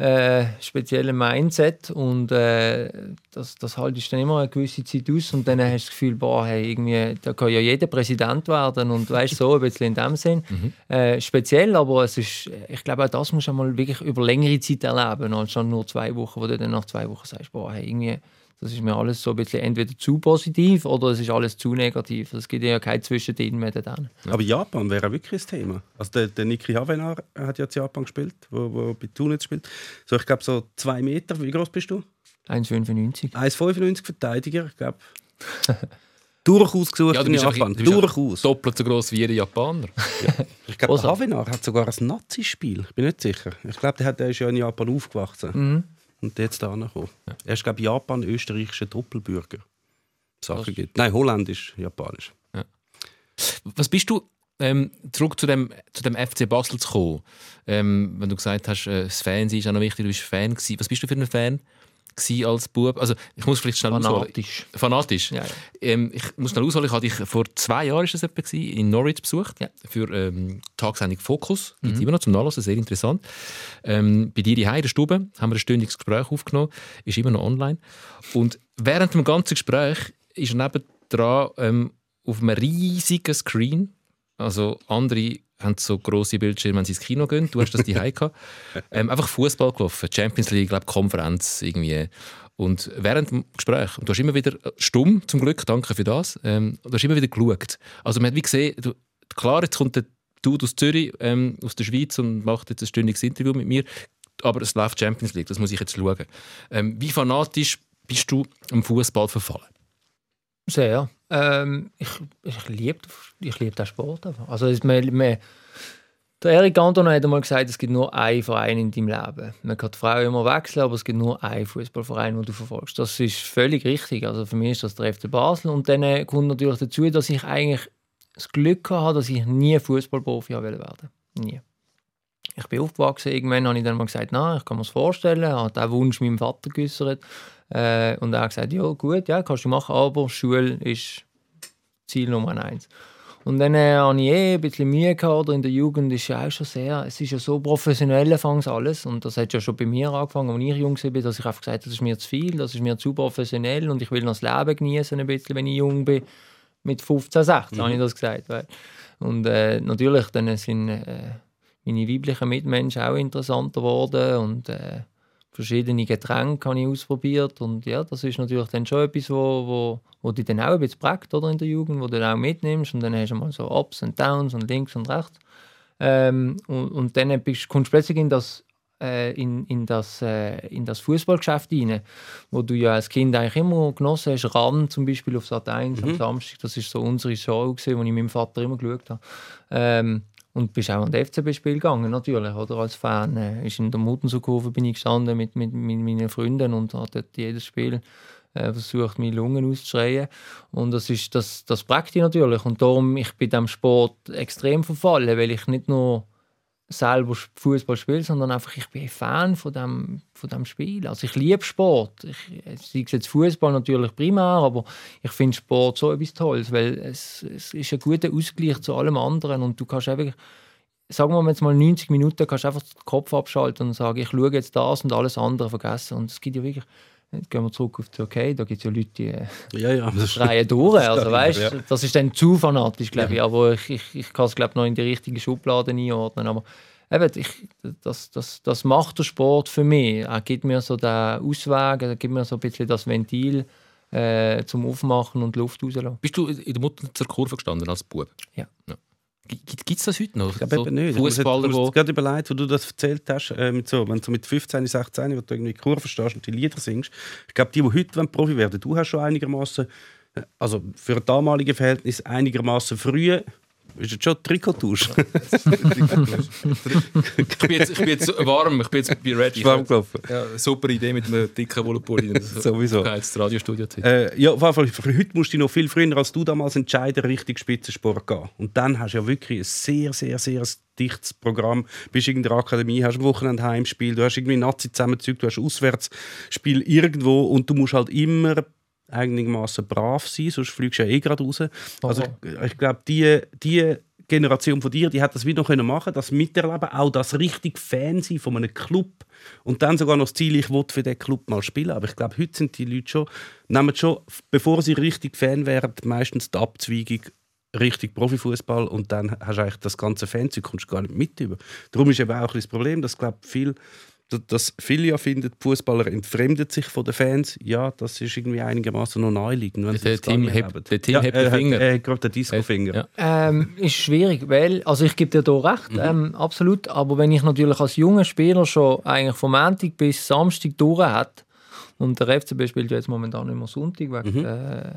äh, speziellen Mindset und äh, das, das haltest dann immer eine gewisse Zeit aus und dann hast du das Gefühl, boah, hey, irgendwie, da kann ja jeder Präsident werden und weißt so ein bisschen in dem Sinn. Mhm. Äh, speziell, aber es ist, ich glaube auch das musst du mal wirklich über längere Zeit erleben, als nur zwei Wochen, wo du dann nach zwei Wochen sagst, boah, hey, irgendwie, das ist mir alles so ein bisschen entweder zu positiv oder es ist alles zu negativ. Es gibt ja kein Zwischendrin mehr dann. Aber Japan wäre wirklich ein Thema. Also der, der Niki Havenar hat ja in Japan gespielt, wo, wo bei Tunis spielt. So, ich glaube so zwei Meter. Wie groß bist du? 1,95. 1,95 Verteidiger, ich glaube. Durchaus gesucht Ja, du in bist, Japan. einfach, du bist einfach Durchaus. doppelt so groß wie jeder Japaner. Ich glaube, Havenar hat sogar ein Nazi-Spiel. Ich bin nicht sicher. Ich glaube, der, hat, der ist ja in Japan aufgewachsen. Mhm. Und jetzt da gekommen. Er ist, glaube ich, Japan-österreichischer Doppelbürger. Sache gibt. Nein, holländisch, japanisch. Was bist du, ähm, zurück zu dem, zu dem FC Basel zu kommen, ähm, wenn du gesagt hast, äh, das Fan ist auch noch wichtig, du bist Fan gewesen. Was bist du für ein Fan als Bub? Also ich muss vielleicht schnell ausholen. Fanatisch. Fanatisch. Ja, ja. Ähm, ich muss schnell ausholen, ich hatte dich vor zwei Jahren ist das etwa gewesen, in Norwich besucht Ja. für ähm, die Tagessendung Fokus. Gibt es immer noch zum Nachlesen, sehr interessant. Ähm, bei dir hier in der Stube haben wir ein stündiges Gespräch aufgenommen, ist immer noch online. Und während dem ganzen Gespräch ist er nebendran ähm, auf einem riesigen Screen, also andere haben so grosse Bildschirme, wenn sie ins Kino gehen. Du hast das die gehabt. ähm, einfach Fußball gelaufen, Champions League, glaub, Konferenz irgendwie. Und während dem Gespräch, und du hast immer wieder stumm, zum Glück, danke für das, ähm, du hast immer wieder geschaut. Also man hat wie gesehen, du, klar, jetzt kommt der Dude aus Zürich, ähm, aus der Schweiz und macht jetzt ein stündiges Interview mit mir, aber es läuft Champions League, das muss ich jetzt schauen. Ähm, wie fanatisch bist du am Fußball verfallen? Sehr. Ähm, ich ich liebe ich lieb den Sport einfach. Also es, man, man, der Eric Cantona hat einmal gesagt, es gibt nur einen Verein in deinem Leben. Man kann die Frau immer wechseln, aber es gibt nur einen Fußballverein, den du verfolgst. Das ist völlig richtig. Also für mich ist das der FC Basel. Und dann äh, kommt natürlich dazu, dass ich eigentlich das Glück hatte, dass ich nie Fußballprofi werden wollte. Nie. Ich bin aufgewachsen, irgendwann habe ich dann mal gesagt, na, ich kann mir das vorstellen, habe den Wunsch meinem Vater geäußert. Äh, und er hat gesagt, ja gut, ja, kannst du machen, aber Schule ist Ziel Nummer eins. Und dann äh, hatte ich eh ein bisschen Mühe gehabt, oder in der Jugend ist ja auch schon sehr, es ist ja so professionell anfangs alles und das hat ja schon bei mir angefangen, als ich jung war, dass ich einfach gesagt habe, das ist mir zu viel, das ist mir zu professionell und ich will noch das Leben genießen ein bisschen, wenn ich jung bin. Mit 15, 16 habe ich das gesagt. Weil. Und äh, natürlich dann sind äh, meine weiblichen Mitmenschen auch interessanter geworden und äh, verschiedene Getränke habe ich ausprobiert und ja, das ist natürlich dann schon etwas, wo, wo, wo dich dann auch ein bisschen prägt oder, in der Jugend, wo du dann auch mitnimmst und dann hast du mal so Ups und Downs und links und rechts ähm, und, und dann bist, kommst du plötzlich in das äh, in, in das, äh, in das Fußballgeschäft rein, wo du ja als Kind eigentlich immer genossen hast. Ran zum Beispiel auf Sat 1 am Samstag, das ist so unsere Show, gewesen, die ich mit meinem Vater immer geschaut habe. Ähm, und bist auch an das FCB-Spiel gegangen, natürlich, oder? Als Fan. Äh, ist in der Muttensurkurve bin ich gestanden mit, mit, mit meinen Freunden und habe dort jedes Spiel äh, versucht, meine Lungen auszuschreien. Und das, ist, das, das prägt dich natürlich. Und darum, ich bin dem Sport extrem verfallen, weil ich nicht nur selber Fußball spiele, sondern einfach, ich bin Fan von dem, von dem Spiel. Also ich liebe Sport. Ich, sei es jetzt Fußball natürlich primär, aber ich finde Sport so etwas Tolles, weil es, es ist ein guter Ausgleich zu allem anderen und du kannst einfach, sagen wir jetzt mal 90 Minuten, kannst du einfach den Kopf abschalten und sagen, ich schaue jetzt das und alles andere vergessen. Und es gibt ja wirklich, jetzt gehen wir zurück auf die Türkei, da gibt es ja Leute, die äh, Ja, ja. Reihe durch. Also, weißt, Ja. Das ist dann zu fanatisch, glaube ich. Aber ich, ich, ich kann es glaube noch in die richtige Schublade einordnen. Aber eben, ich, das, das, das macht der Sport für mich. Er gibt mir so den Ausweg, er gibt mir so ein bisschen das Ventil äh, zum Aufmachen und Luft rauslassen. Bist du in der Mutter zur Kurve gestanden als Bub? Ja. Gibt es das heute noch? Ich glaube so eben nicht. Fußballer, ich die gerade überlegt, wo du das erzählt hast, äh, mit so, wenn du so mit 15, 16, wo du irgendwie Kurve stehst und die Lieder singst. Ich glaube, die, die heute Profi werden du hast schon einigermaßen, also für damalige Verhältnis einigermaßen früh Ist das schon Trikottausch? Ich bin jetzt, ich bin jetzt warm, ich bin jetzt bei Ready. Warm gelaufen. Ja, super Idee mit einem dicken Wollepulli. Sowieso. Das Radiostudio Äh, ja, auf jeden Fall, für heute musst du noch viel früher als du damals entscheiden, Richtung Spitzensport gehen. Und dann hast du ja wirklich ein sehr, sehr, sehr dichtes Programm. Du bist in der Akademie, hast am Wochenende Heimspiel, du hast irgendwie Nazi zusammenzüge, du hast Auswärtsspiel irgendwo und du musst halt immer einigermaßen brav sein, sonst fliegst du ja eh gerade raus. Also ich, ich glaube, die, die Generation von dir, die hat das wieder noch können machen, das miterleben, auch das richtig Fan sein von einem Club und dann sogar noch das Ziel, ich will für den Club mal spielen. Aber ich glaube, heute sind die Leute schon, nehmen schon, bevor sie richtig Fan werden, meistens die Abzweigung richtig Profifußball und dann hast du eigentlich das ganze Fanzeug kommst du gar nicht mit über. Darum ist eben auch ein das Problem, dass glaube viel dass viele ja finden, Fußballer entfremden sich von den Fans. Ja, das ist irgendwie einigermaßen noch naheliegend. wenn Der Team hebt- haben. der Team ja, hebt den Finger. Er hat gerade den Disco-Finger. Ja. Ähm, ist schwierig, weil, also ich gebe dir da recht, ähm, absolut, aber wenn ich natürlich als junger Spieler schon eigentlich vom Montag bis Samstag durch hat und der FCB spielt ja jetzt momentan nicht mehr Sonntag, wegen, äh,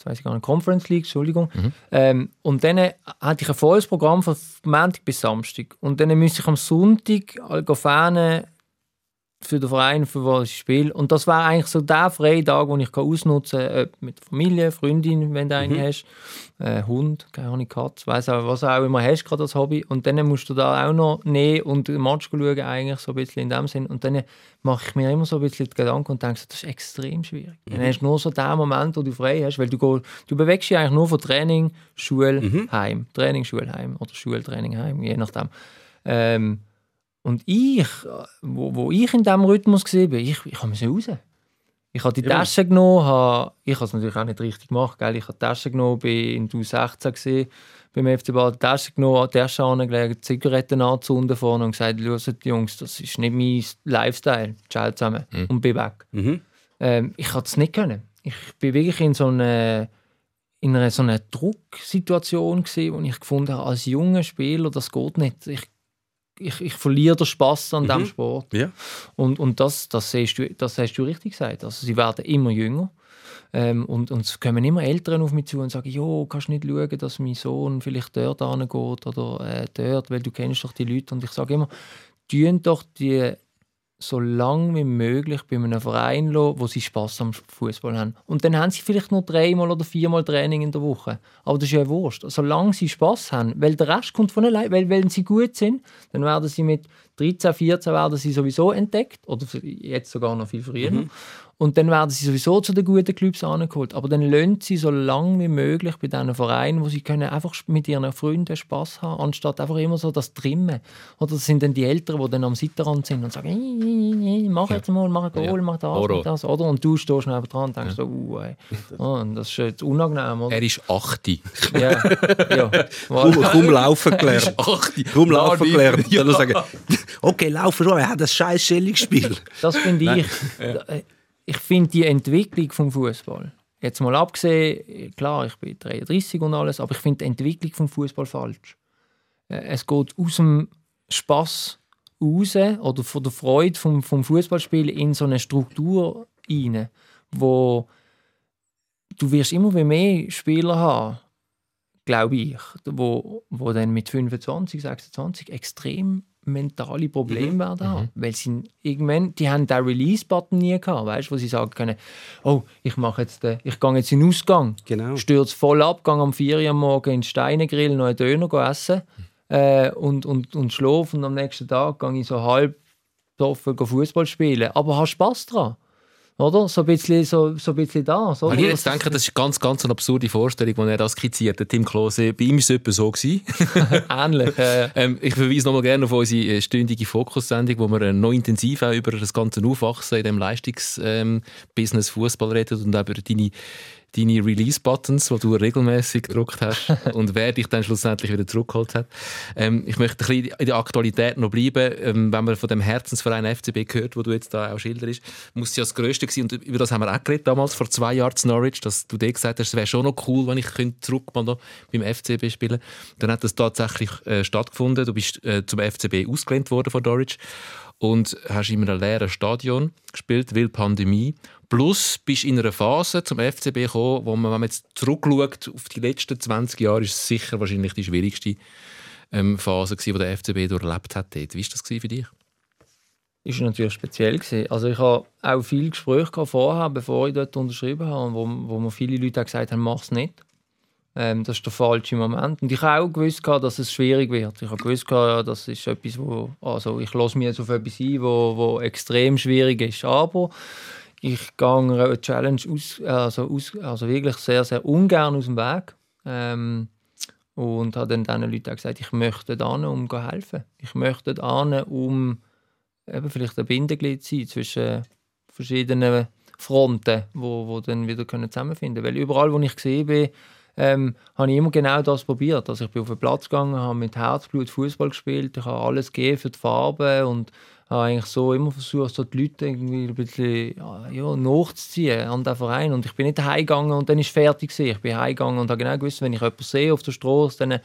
jetzt weiß ich gar nicht, Conference League, Entschuldigung, ähm, und dann äh, hatte ich ein volles Programm von Montag bis Samstag. Und dann müsste ich am Sonntag go fahren für den Verein, für was ich spiele. Und das war eigentlich so der freie Tag, den ich ausnutzen kann, ob mit der Familie, Freundin, wenn du eine hast, äh, Hund, keine Ahnung, Katze, weiss auch, was auch immer hast, gerade als Hobby. Und dann musst du da auch noch nehmen und den Match schauen, eigentlich so ein bisschen in dem Sinn. Und dann mache ich mir immer so ein bisschen die Gedanken und denke, das ist extrem schwierig. Dann hast du nur so den Moment, wo du frei hast, weil du, go, du bewegst dich eigentlich nur von Training, Schule, Heim. Training, Schule, Heim oder Schultraining, Heim, je nachdem. Ähm, und ich, wo, wo ich in diesem Rhythmus war, ich, ich musste raus. Ich habe die Ja. Tasche genommen, habe, ich habe es natürlich auch nicht richtig gemacht, gell? ich habe die Tasche genommen, bin in der U16 gesehen, beim FC Ball die Tasche genommen, die Tasche angelegt, Zigaretten anzünden vorne und gesagt, hört Jungs, das ist nicht mein Lifestyle, ciao zusammen und bin weg. Mhm. Ähm, ich konnte es nicht können. Ich bin wirklich in so einer, in einer, so einer Drucksituation gewesen, wo ich gefunden habe, als junger Spieler, das geht nicht. Ich, ich, ich verliere den Spaß an diesem Sport. Ja. Und, und das, das, siehst du, das hast du richtig gesagt. Also, sie werden immer jünger. Ähm, und, und es kommen immer Eltern auf mich zu und sagen, jo, kannst du nicht schauen, dass mein Sohn vielleicht dort hingeht oder äh, dort, weil du kennst doch die Leute. Und ich sage immer, tun doch die so lange wie möglich bei einem Verein lassen, wo sie Spass am Fußball haben. Und dann haben sie vielleicht nur dreimal oder viermal Training in der Woche. Aber das ist ja wurscht. Solange sie Spass haben, weil der Rest kommt von allein, weil wenn sie gut sind, dann werden sie mit 13, 14 werden sie sowieso entdeckt oder jetzt sogar noch viel früher. Und dann werden sie sowieso zu den guten Clubs angeholt. Aber dann lernen sie so lange wie möglich bei diesen Vereinen, wo sie können einfach mit ihren Freunden Spass haben, anstatt einfach immer so das Trimmen. Oder das sind dann die Eltern, die dann am Seitenrand sind und sagen, «Ih, mach jetzt mal, mach ein Goal, mach das, mach das. Oder? Und du stehst neben dran und denkst so, uh, ey. oh, das ist jetzt unangenehm. Oder? Er ist 8. Ja, ja. Kaum laufen gelernt. 8. Kaum laufen gelernt. Dann nur sagen, okay, laufen schon, er hat das scheiß Stellungsspiel. Das finde ich. äh, Ich finde die Entwicklung vom Fußball. Jetzt mal abgesehen, klar, ich bin 33 und alles, aber ich finde die Entwicklung vom Fußball falsch. Äh, Es geht aus dem Spaß raus oder von der Freude vom, vom Fußballspiel in so eine Struktur rein, wo du wirst immer mehr Spieler haben, glaube ich, wo, wo dann mit 25, 26 extrem mentale Probleme werden haben. Weil sie irgendwann, die haben den Release-Button nie gehabt, weißt, wo sie sagen können, oh, ich mache jetzt, den, ich gehe jetzt in den Ausgang, Genau. stürze voll ab, gehe am 4 Uhr am Morgen in den Steinegrill noch einen Döner essen äh, und, und, und schlafe und am nächsten Tag gehe ich so halb besoffen go Fußball spielen. Aber hast Spass dran. Oder? So ein bisschen, so, so ein bisschen das. Oder? Wenn ich jetzt denke, das ist ganz, ganz eine absurde Vorstellung, die er das skizziert hat. Tim Klose, bei ihm war es etwa so. Ähnlich. Äh, Ähm, ich verweise nochmal gerne auf unsere äh, stündige Fokussendung, wo wir äh, noch intensiv auch über das ganze Aufwachsen in dem Leistungs-Business Fußball reden und auch über deine, deine Release-Buttons, die du regelmäßig gedruckt hast und wer dich dann schlussendlich wieder zurückgeholt hat. Ähm, ich möchte ein bisschen in der Aktualität noch bleiben. Ähm, wenn man von dem Herzensverein FCB hört, wo du jetzt da auch schilderst, muss es ja das Größte gewesen und über das haben wir auch geredet damals, vor zwei Jahren zu Norwich, dass du dir gesagt hast, es wäre schon noch cool, wenn ich könnte zurück mal noch beim FCB spielen Dann hat das tatsächlich äh, stattgefunden. Du bist äh, zum FCB ausgelehnt worden von Norwich und hast in einem leeren Stadion gespielt, weil Pandemie. Plus bist du in einer Phase zum FCB gekommen, wo man, wenn man jetzt zurückschaut auf die letzten 20 Jahre, ist sicher wahrscheinlich die schwierigste ähm, Phase gewesen, die der FCB durchlebt hat. Dort. Wie war das für dich? ist natürlich speziell gewesen. Also ich habe auch viele Gespräche vorher, bevor ich dort unterschrieben habe, wo, wo mir viele Leute gesagt haben, mach es nicht. Ähm, das ist der falsche Moment. Und ich habe auch gewusst, dass es schwierig wird. Ich habe gewusst, gehabt, das ist etwas, wo, also ich lasse mich jetzt auf etwas ein, wo, wo extrem schwierig ist. Aber ich gehe eine Challenge aus, also, aus, also wirklich sehr, sehr ungern aus dem Weg. Ähm, und habe dann diesen Leuten auch gesagt, ich möchte da um zu helfen. Ich möchte da um eben vielleicht ein Bindeglied sein zwischen verschiedenen Fronten, wo, wo dann wieder zusammenfinden können. Weil überall, wo ich gesehen bin, ähm, habe ich immer genau das probiert. Also ich bin auf den Platz gegangen, habe mit Herzblut Fußball gespielt, ich habe alles gegeben für die Farben und habe eigentlich so immer versucht, so die Leute irgendwie ein bisschen ja, nachzuziehen an den Verein. Und ich bin nicht heimgegangen und dann ist fertig gewesen. Ich bin heimgegangen und habe genau gewusst, wenn ich jemanden sehe auf der Straße, dann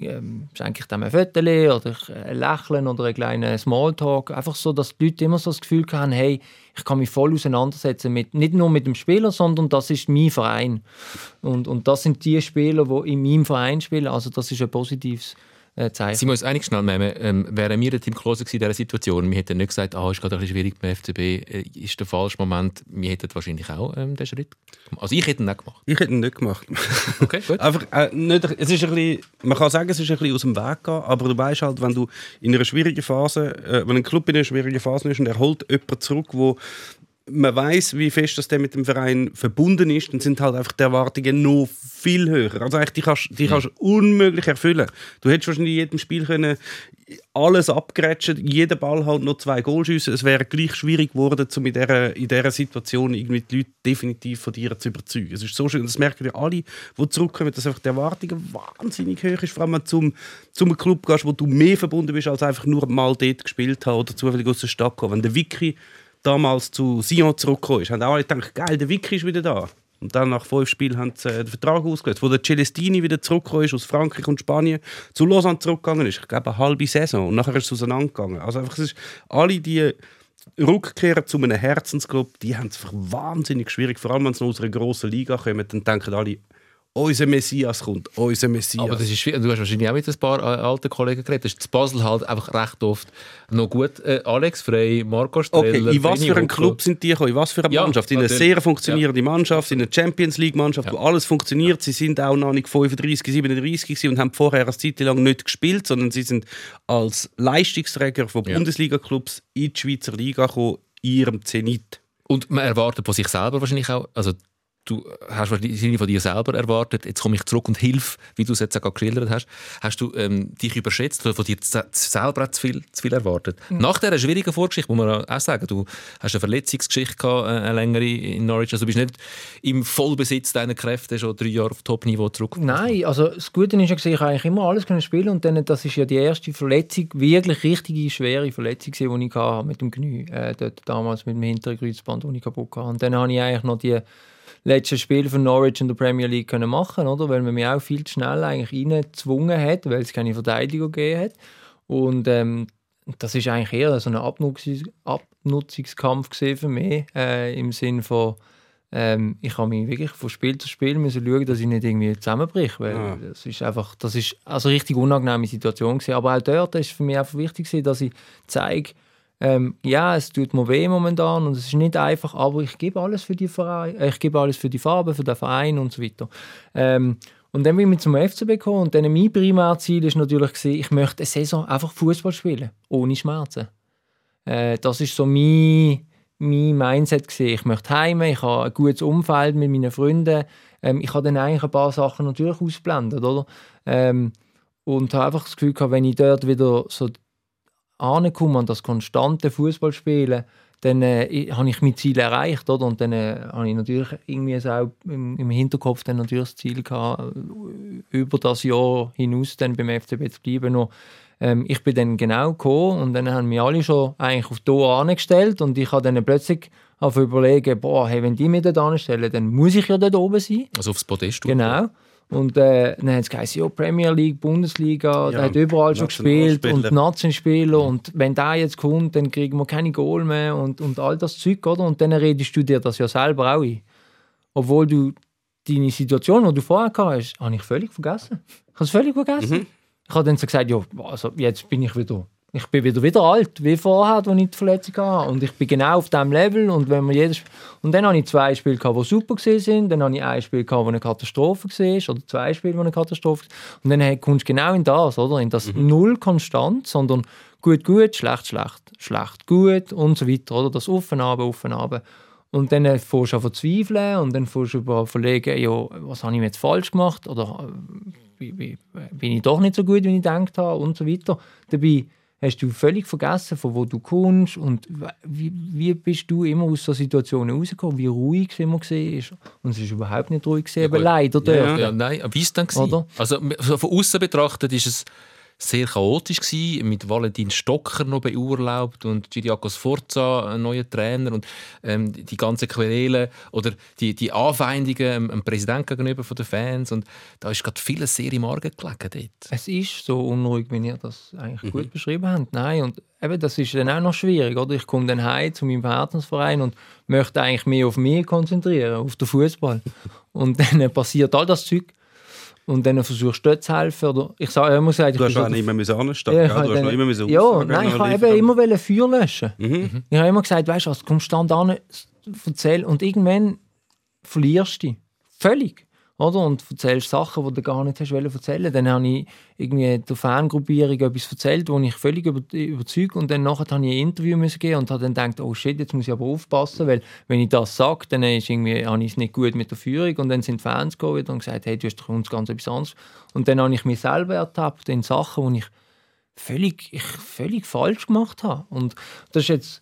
ähm, schenke ich dem ein Foto oder ein Lächeln oder einen kleinen Smalltalk. Einfach so, dass die Leute immer so das Gefühl haben, hey, ich kann mich voll auseinandersetzen mit, nicht nur mit dem Spieler, sondern das ist mein Verein. Und, und das sind die Spieler, die in meinem Verein spielen. Also das ist ein positives äh, Zeichen. Sie muss einig schnell nehmen, ähm, wären wir der Team Klose in dieser Situation, wir hätten nicht gesagt, ah, ist gerade ein bisschen schwierig beim FCB, äh, ist der falsche Moment, wir hätten wahrscheinlich auch ähm, den Schritt gemacht. Also ich hätte ihn nicht gemacht. Ich hätte ihn nicht gemacht. Okay, gut. Einfach, äh, nicht, es ist ein bisschen, man kann sagen, es ist ein bisschen aus dem Weg gehen, aber du weißt halt, wenn du in einer schwierigen Phase, äh, wenn ein Club in einer schwierigen Phase ist und er holt jemanden zurück, wo man weiß, wie fest das der mit dem Verein verbunden ist, dann sind halt einfach die Erwartungen noch viel höher. Also eigentlich, die kannst die kannst du unmöglich erfüllen. Du hättest wahrscheinlich in jedem Spiel können alles abgrätschen, jeden Ball halt noch zwei Goal schiessen. Es wäre gleich schwierig geworden, um in dieser, in dieser Situation irgendwie die Leute definitiv von dir zu überzeugen. Es ist so schön, das merken wir alle, die zurückkommen, dass einfach die Erwartung wahnsinnig hoch ist, vor allem wenn du zum, zum Club gehst, wo du mehr verbunden bist, als einfach nur mal dort gespielt haben oder zufällig aus der Stadt kommen. Wenn der Vicky damals zu Sion zurückgekommen ist, haben alle gedacht, geil, der Vicky ist wieder da. Und dann nach fünf Spielen haben sie äh, den Vertrag ausgelöst. Wo der Celestini wieder zurückgekommen ist aus Frankreich und Spanien, zu Lausanne zurückgegangen ist. Ich glaube, eine halbe Saison. Und nachher ist es auseinandergegangen. Also einfach, es ist, alle die Rückkehrer zu einem Herzensclub, die haben es wahnsinnig schwierig. Vor allem, wenn sie aus einer grossen Liga kommen, dann denken alle, unser Messias kommt, unser Messias. Aber das ist schwierig. Du hast wahrscheinlich auch mit ein paar äh, alten Kollegen geredet. Das ist in Basel halt einfach recht oft noch gut. Äh, Alex Frey, Marco Streller, Okay, in was für einen Club sind die gekommen? In was für eine Ja, Mannschaft? In eine natürlich. sehr funktionierende Mannschaft, in eine Champions League Mannschaft, wo alles funktioniert. Sie sind auch noch nicht 35, 37 gewesen und haben vorher eine Zeit lang nicht gespielt, sondern sie sind als Leistungsträger von Ja. Bundesliga-Clubs in die Schweizer Liga gekommen, in ihrem Zenit. Und man erwartet von sich selber wahrscheinlich auch, also du hast wahrscheinlich von dir selber erwartet, jetzt komme ich zurück und hilf, wie du es jetzt auch geschildert hast. Hast du ähm, dich überschätzt oder von dir selber auch zu viel, zu viel erwartet? Nach dieser schwierigen Vorgeschichte muss man auch sagen, du hast eine Verletzungsgeschichte gehabt, äh, eine längere in Norwich, also du bist nicht im Vollbesitz deiner Kräfte schon drei Jahre auf Top-Niveau zurück. Nein, also das Gute ist ja, ich habe eigentlich immer alles können spielen und dann, das ist ja die erste Verletzung, wirklich richtige, schwere Verletzung, die ich hatte mit dem Knie, äh, dort damals mit dem hinteren Kreuzband, das ich kaputt hatte. Und dann habe ich eigentlich noch die letzten Spiele von Norwich in der Premier League können machen, oder? weil man mich auch viel zu schnell eigentlich reingezwungen hat, weil es keine Verteidigung gegeben hat. Und ähm, das ist eigentlich eher so ein Abnutzungs Abnutzungskampf für mich, äh, im Sinn von ähm, ich habe mich wirklich von Spiel zu Spiel müssen schauen, dass ich nicht irgendwie zusammenbrich, weil Ah. das ist einfach, das ist also eine richtig unangenehme Situation gewesen. Aber auch dort ist für mich einfach wichtig gewesen, dass ich zeige, ähm, ja, es tut mir weh momentan und es ist nicht einfach, aber ich gebe alles für die Verein, äh, ich gebe alles für die Farbe, für den Verein und so weiter. Ähm, und dann bin ich zum FCB gekommen und dann mein Primärziel ist natürlich gewesen, ich möchte eine Saison einfach Fußball spielen, ohne Schmerzen. Äh, das ist so mein, mein Mindset gewesen. Ich möchte heim, ich habe ein gutes Umfeld mit meinen Freunden. Ähm, ich habe dann eigentlich ein paar Sachen natürlich ausblendet, oder? Ähm, und habe einfach das Gefühl gehabt, wenn ich dort wieder so ankomme an das konstante Fußballspielen, dann äh, habe ich mein Ziel erreicht, oder? Und dann äh, habe ich natürlich irgendwie so auch im, im Hinterkopf dann natürlich das Ziel gehabt, äh, über das Jahr hinaus dann beim FCB zu bleiben. Nur, ähm, ich bin dann genau gekommen und dann haben mich alle schon eigentlich auf die angestellt und ich habe dann plötzlich auf überlegen, boah, hey, wenn die mich dort anstellen, dann muss ich ja dort oben sein. Also aufs Podest. Genau. Und äh, dann hat es geheißen, ja, Premier League, Bundesliga, Ja, der hat überall schon gespielt und Nationalspieler. Nationalspieler und wenn der jetzt kommt, dann kriegen wir keine Goal mehr und, und all das Zeug, oder? Und dann redest du dir das ja selber auch ein. Obwohl du deine Situation, die du vorher hast, habe ich völlig vergessen. Ich habe es völlig vergessen. Ich habe dann so gesagt, ja, also jetzt bin ich wieder, ich bin wieder, wieder alt, wie vorher, als ich die Verletzung hatte. Und ich bin genau auf diesem Level. Und, wenn man jedes und dann hatte ich zwei Spiele, gehabt, die super waren. Dann hatte ich ein Spiel, das eine Katastrophe war. Oder zwei Spiele, die eine Katastrophe waren. Und dann kommst du genau in das, oder? In das Null konstant, sondern gut, gut, schlecht, schlecht, schlecht, gut und so weiter. Oder? Das Auf und Auf und. Und dann äh, fährst du an verzweifeln und dann fährst du über verlegen, ja, was habe ich jetzt falsch gemacht oder äh, wie- bin ich doch nicht so gut, wie ich gedacht habe und so weiter. Dabei hast du völlig vergessen, von wo du kommst und wie, wie bist du immer aus so Situationen rausgekommen, wie ruhig es immer war. Und es ist überhaupt nicht ruhig gewesen, aber gut. leider dort. Ja, ja, nein, wie war es dann? gewesen? Oder? Also so von außen betrachtet ist es sehr chaotisch gewesen, mit Valentin Stocker noch beurlaubt und Giriakos Forza, ein neuer Trainer und ähm, die ganzen Querelen oder die, die Anfeindungen dem, dem Präsidenten gegenüber von den Fans und da ist gerade vieles sehr im Argen gelegen dort. Es ist so unruhig, wie ihr das eigentlich gut beschrieben habt. Nein, und eben, das ist dann auch noch schwierig. Oder? Ich komme dann heim zu meinem Herzensverein und möchte eigentlich mehr auf mich konzentrieren, auf den Fußball. und dann passiert all das Zeug. Und dann versuchst du dort zu helfen. Oder ich sage immer gesagt, ich Du hast auch nicht immer müssen anstehen, Ja, ja, ich du hast noch immer müssen ja, nein, ich habe liefern. eben immer wollen Feuer löschen. Mhm. Ich habe immer gesagt, weißt du, was, kommst stand an, erzähl und irgendwann verlierst du dich. Völlig. Oder? Und erzählst Sachen, die du gar nicht hast erzählen. Dann habe ich irgendwie der Fangruppierung etwas erzählt, wo ich völlig über, überzeugt und dann nachher habe ich ein Interview müssen geben und habe dann gedacht, oh shit, jetzt muss ich aber aufpassen, weil wenn ich das sage, dann ist irgendwie, habe ich es nicht gut mit der Führung und dann sind die Fans gekommen und gesagt, hey, du hast uns ganz etwas anderes. Und dann habe ich mich selber ertappt in Sachen, die ich völlig, ich völlig falsch gemacht habe. Und das ist jetzt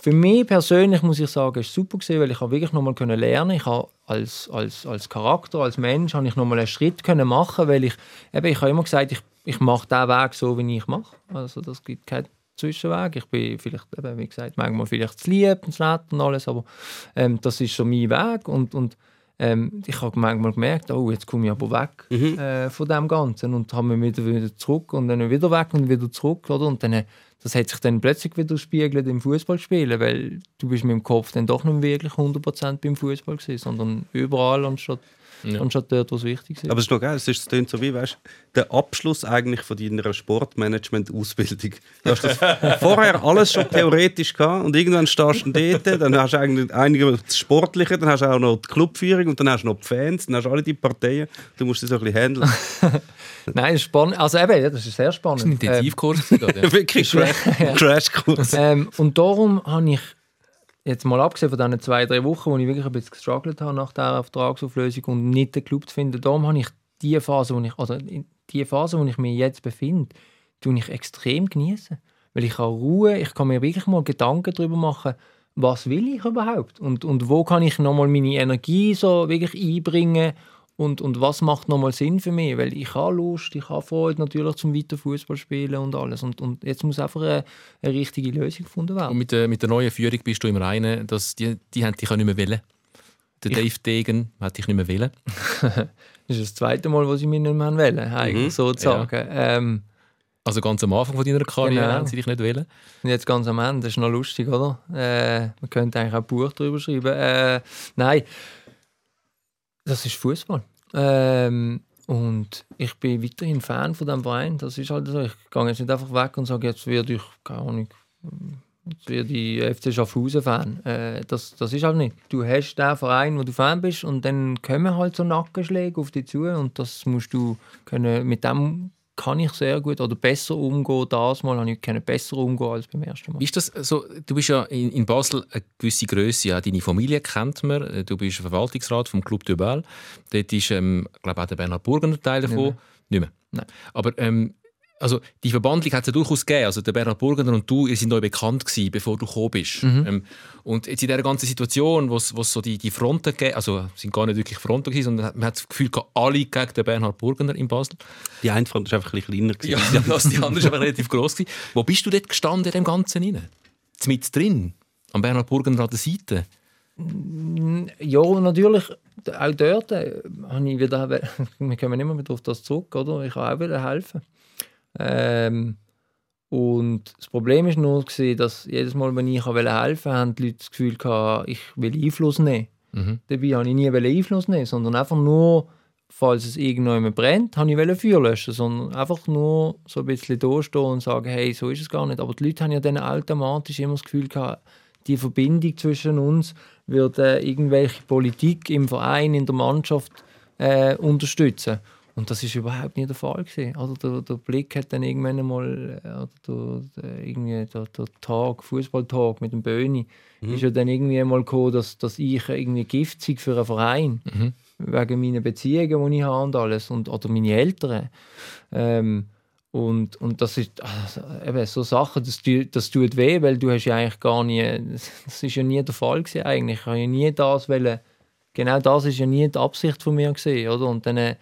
für mich persönlich muss ich sagen, ist super gewesen, weil ich habe wirklich nochmal können lernen. Ich habe als, als, als Charakter, als Mensch, habe ich nochmal einen Schritt können machen, weil ich eben, ich habe immer gesagt, ich, ich mache den Weg so, wie ich mache. Also das gibt keinen Zwischenweg. Ich bin vielleicht, eben, wie gesagt, manchmal vielleicht zu lieb und zu nett und alles, aber ähm, das ist so mein Weg und, und ähm, ich habe manchmal gemerkt, oh, jetzt komme ich aber weg äh, von dem Ganzen und habe mich wieder, wieder zurück und dann wieder weg und wieder zurück, oder? Und dann, das hat sich dann plötzlich wieder spiegelt im Fußballspielen, weil du bist mit dem Kopf dann doch nicht wirklich 100% beim Fußball gewesen, sondern überall anstatt, Ja. anstatt dort, was wichtig ist. Aber es ist noch geil, es, ist, es klingt so wie, weißt, der Abschluss eigentlich von deiner Sportmanagement-Ausbildung. Du hast das vorher alles schon theoretisch gehabt und irgendwann stehst du dort, dann hast du eigentlich einige das Sportliche, dann hast du auch noch die Clubführung und dann hast du noch die Fans, dann hast du alle die Parteien. Du musst sie so ein bisschen handeln. Nein, das ist spannend. Also eben, ja, das ist sehr Das spannend. ist ein Intensivkurs. Ähm. Wirklich Crash- Crashkurs. ähm, und darum habe ich, jetzt mal abgesehen von diesen zwei, drei Wochen, wo ich wirklich ein bisschen gestruggelt habe nach dieser Vertragsauflösung und nicht den Club zu finden, darum habe ich die Phase, wo ich, in die Phase, wo ich mich jetzt befinde, tue ich extrem genießen. Weil ich habe Ruhe, ich kann mir wirklich mal Gedanken darüber machen, was will ich überhaupt und, und wo kann ich nochmal meine Energie so wirklich einbringen und, und was macht nochmal Sinn für mich? Weil ich habe Lust, ich habe Freude natürlich zum weiter Fußball spielen und alles. Und, und jetzt muss einfach eine, eine richtige Lösung gefunden werden. Und mit der, mit der neuen Führung bist du im Reinen, dass die, die haben dich auch nicht mehr wählen. Der Dave Degen hat dich nicht mehr wählen. Das ist das zweite Mal, wo sie mich nicht mehr wollen, eigentlich Mhm. sozusagen. Ähm, Also ganz am Anfang von deiner Karriere Genau. haben sie dich nicht wählen. und jetzt ganz am Ende, das ist noch lustig, oder? Äh, man könnte eigentlich auch ein Buch darüber schreiben. Äh, nein, das ist Fußball. Ähm, und ich bin weiterhin Fan von dem Verein. Das ist halt so. Ich gehe jetzt nicht einfach weg und sage, jetzt werde ich, keine Ahnung, jetzt werde ich FC Schaffhausen Fan. Äh, das, das ist halt nicht. Du hast den Verein, wo du Fan bist und dann kommen halt so Nackenschläge auf dich zu und das musst du können, mit dem kann ich sehr gut oder besser umgehen. Das Mal habe ich können besser umgehen als beim ersten Mal. Ist das so? Du bist ja in, in Basel eine gewisse Größe. Ja, deine Familie kennt man. Du bist Verwaltungsrat vom Club de Bâle. Dort ist, ähm, glaube auch der Bernhard Burgener Teil davon. Nicht Nicht mehr. Nein. Aber ähm, also die Verbandlung hat es ja durchaus gegeben. Also der Bernhard Burgener und du, ihr seid neu bekannt gewesen, bevor du gekommen bist. Mhm. Ähm, und jetzt in dieser ganzen Situation, wo es so die, die Fronten gegeben, also es sind gar nicht wirklich Fronten gewesen, sondern man hat das Gefühl gehabt, alle gegen den Bernhard Burgener in Basel. Die eine Front war einfach ein bisschen kleiner. Ja, gewesen. die, die andere war aber relativ gross. gewesen. Wo bist du dort gestanden in dem Ganzen rein? Mit drin? Am Bernhard Burgener an der Seite? Ja, natürlich. Auch dort äh, habe ich wieder, wir kommen immer wieder auf das zurück, oder? Ich kann auch wieder helfen. Ähm, und das Problem ist nur, gewesen, dass jedes Mal, wenn ich helfen wollte, haben die Leute das Gefühl gehabt, ich will Einfluss nehmen. Mhm. Dabei wollte ich nie Einfluss nehmen, sondern einfach nur, falls es irgendjemand brennt, habe ich Feuer löschen, sondern einfach nur so ein bisschen da stehen und sagen, hey, so ist es gar nicht. Aber die Leute haben ja dann automatisch immer das Gefühl gehabt, die Verbindung zwischen uns wird äh, irgendwelche Politik im Verein, in der Mannschaft äh, unterstützen. Und das ist überhaupt nicht der Fall gewesen. Also der, der Blick hat dann irgendwann einmal, äh, oder der, der, irgendwie der, der Tag, Fußballtag mit dem Böni, Mhm. ist ja dann irgendwie einmal gekommen, dass, dass ich irgendwie Gift sei für einen Verein. Mhm. Wegen meiner Beziehungen, die ich habe und alles. Und, oder meine Eltern. Ähm, und, und das ist also, eben so Sachen, das, das tut weh, weil du hast ja eigentlich gar nie, das ist ja nie der Fall gewesen eigentlich. Ich habe ja nie das wollen, genau das ist ja nie die Absicht von mir gesehen, oder? Und dann äh,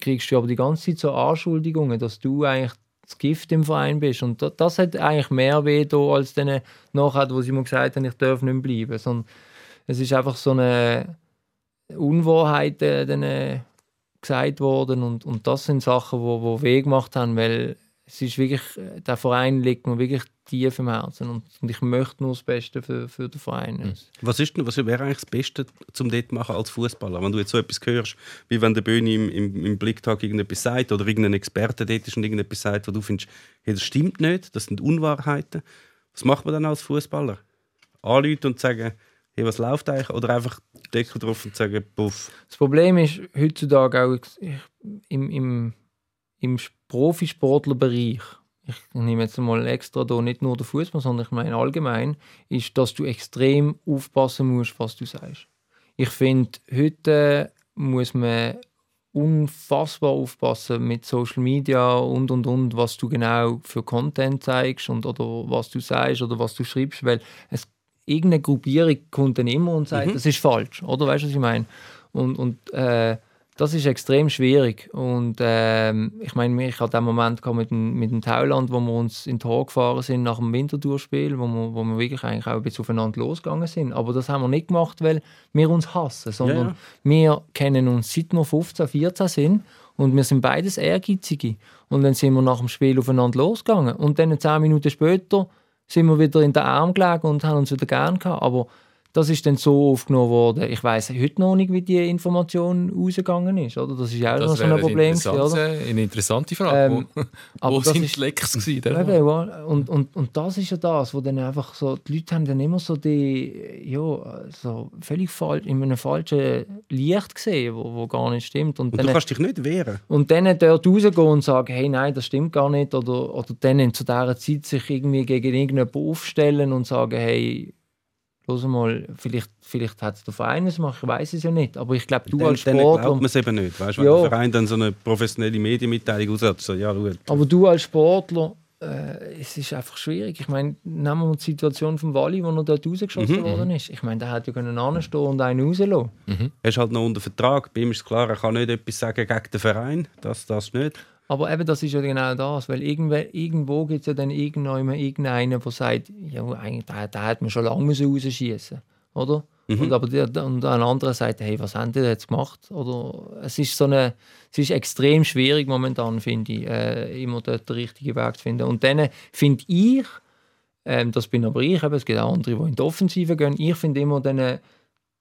kriegst du aber die ganze Zeit so Anschuldigungen, dass du eigentlich das Gift im Verein bist. Und das, das hat eigentlich mehr weh da, als dann nachher, wo sie mir gesagt haben, ich darf nicht bleiben. Sondern es ist einfach so eine Unwahrheit äh, äh, gesagt worden und, und das sind Sachen, wo, wo weh gemacht haben, weil es ist wirklich, äh, der Verein liegt mir wirklich tief im Herzen und, und ich möchte nur das Beste für, für den Verein. Was, ist denn, was wäre eigentlich das Beste zum dort machen als Fußballer? Wenn du jetzt so etwas hörst, wie wenn der Böhni im, im, im Blicktag irgendetwas sagt oder irgendein Experte dort ist und irgendetwas sagt, wo du findest, hey, das stimmt nicht, das sind Unwahrheiten. Was macht man dann als Fußballer? Anrufen und sagen, hey, was läuft eigentlich? Oder einfach Deckel drauf und sagen, puff. Das Problem ist heutzutage auch im, im, im Profisportlerbereich, ich nehme jetzt mal extra da nicht nur den Fußball, sondern ich meine allgemein, ist, dass du extrem aufpassen musst, was du sagst. Ich finde, heute muss man unfassbar aufpassen mit Social Media und und und, was du genau für Content zeigst und oder was du sagst oder was du schreibst, weil es irgendeine Gruppierung kommt dann immer und sagt, das ist falsch, oder weißt du, was ich meine? Und, und äh, das ist extrem schwierig. Und ähm, ich meine, ich hatte den Moment mit dem, mit dem Thailand, wo wir uns in Tor gefahren sind nach dem Wintertourspiel, wo wir, wo wir wirklich eigentlich auch ein bisschen aufeinander losgegangen sind. Aber das haben wir nicht gemacht, weil wir uns hassen, sondern Ja. wir kennen uns seit wir 15, 14 sind und wir sind beides Ehrgeizige. Und dann sind wir nach dem Spiel aufeinander losgegangen. Und dann zehn Minuten später sind wir wieder in den Arm gelegen und haben uns wieder gern gehabt. Aber das ist dann so aufgenommen worden. Ich weiß heute noch nicht, wie die Information rausgegangen ist. Oder? Das ist ja auch noch Das so ein Problem. eine, gewesen, interessante, Oder? eine interessante Frage. Ähm, wo aber wo das sind ist- die Lecks gewesen? und, und, und das ist ja das, wo dann einfach so, die Leute haben dann immer so die, ja, so völlig falsch, in einem falschen Licht gesehen, wo, wo gar nicht stimmt. Und, Und dann, du kannst dich nicht wehren. und dann dort rausgehen und sagen, hey, nein, das stimmt gar nicht. Oder, oder dann zu dieser Zeit sich irgendwie gegen irgendjemanden aufstellen und sagen, hey, los mal, vielleicht, vielleicht hat es der Verein es gemacht, ich weiß es ja nicht. Aber ich glaube, du dann, als dann glaubt Sportler... man es eben nicht. Weißt, wenn Ja. der Verein dann so eine professionelle Medienmitteilung raushat, so, ja, schau, Aber du als Sportler, äh, es ist einfach schwierig. Ich meine, nehmen wir die Situation von Wally, wo er dort rausgeschossen worden ist. Ich meine, der hätte ja können anstehen und einen rauslassen. Er ist halt noch unter Vertrag. Bei ihm ist es klar, er kann nicht etwas sagen gegen den Verein. Das, das nicht. Aber eben, das ist ja genau das, weil irgendwo, irgendwo gibt es ja dann irgendjemand, irgendeinen, der sagt, ja, eigentlich, der hat man schon lange rausschießen oder? Und, aber der, und ein anderer sagt, hey, was haben die jetzt gemacht? Oder es ist so eine, es ist extrem schwierig momentan, finde ich, äh, immer dort den richtigen Weg zu finden. Und dann finde ich, ähm, das bin aber ich, eben, es gibt auch andere, die in die Offensive gehen, ich finde immer dann, äh,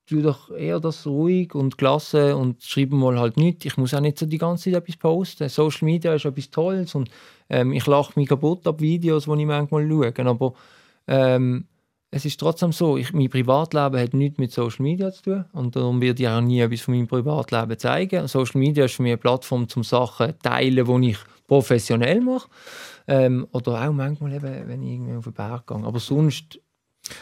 tu doch eher das ruhig und gelassen und schreib mal halt nicht. Ich muss auch nicht so die ganze Zeit etwas posten. Social Media ist etwas Tolles und ähm, ich lache mich kaputt ab Videos, die ich manchmal schaue. Aber ähm, es ist trotzdem so, ich, mein Privatleben hat nichts mit Social Media zu tun und darum werde ich auch nie etwas von meinem Privatleben zeigen. Social Media ist für mich eine Plattform, um Sachen zu teilen, die ich professionell mache. Ähm, oder auch manchmal, eben, wenn ich irgendwie auf den Berg gehe. Aber sonst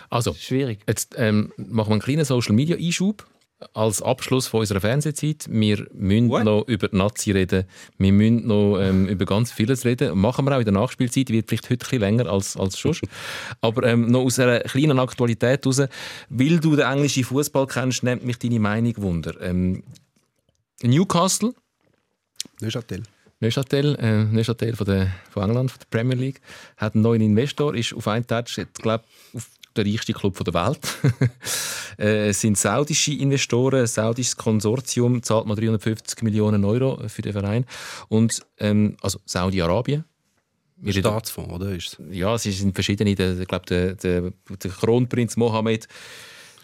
Also, schwierig. Jetzt ähm, machen wir einen kleinen Social Media Einschub als Abschluss von unserer Fernsehzeit. Wir müssen What? noch über die Nazi reden. Wir müssen noch ähm, über ganz vieles reden. Machen wir auch in der Nachspielzeit. Die wird vielleicht heute ein bisschen länger als, als sonst. Aber ähm, noch aus einer kleinen Aktualität heraus. Weil du den englischen Fußball kennst, nimmt mich deine Meinung wunder. Ähm, Newcastle, Neuchâtel. Neuchâtel, äh, Neuchâtel von, der, von England, von der Premier League, hat einen neuen Investor, ist auf einen Tag, ich glaube, auf der reichste Club der Welt. Äh, es sind saudische Investoren, ein saudisches Konsortium zahlt mal 350 Millionen Euro für den Verein. Und, ähm, also Saudi-Arabien. Wir Staatsfonds, oder? Ist ja, es sind verschiedene. Ich glaube, der, der, der Kronprinz Mohammed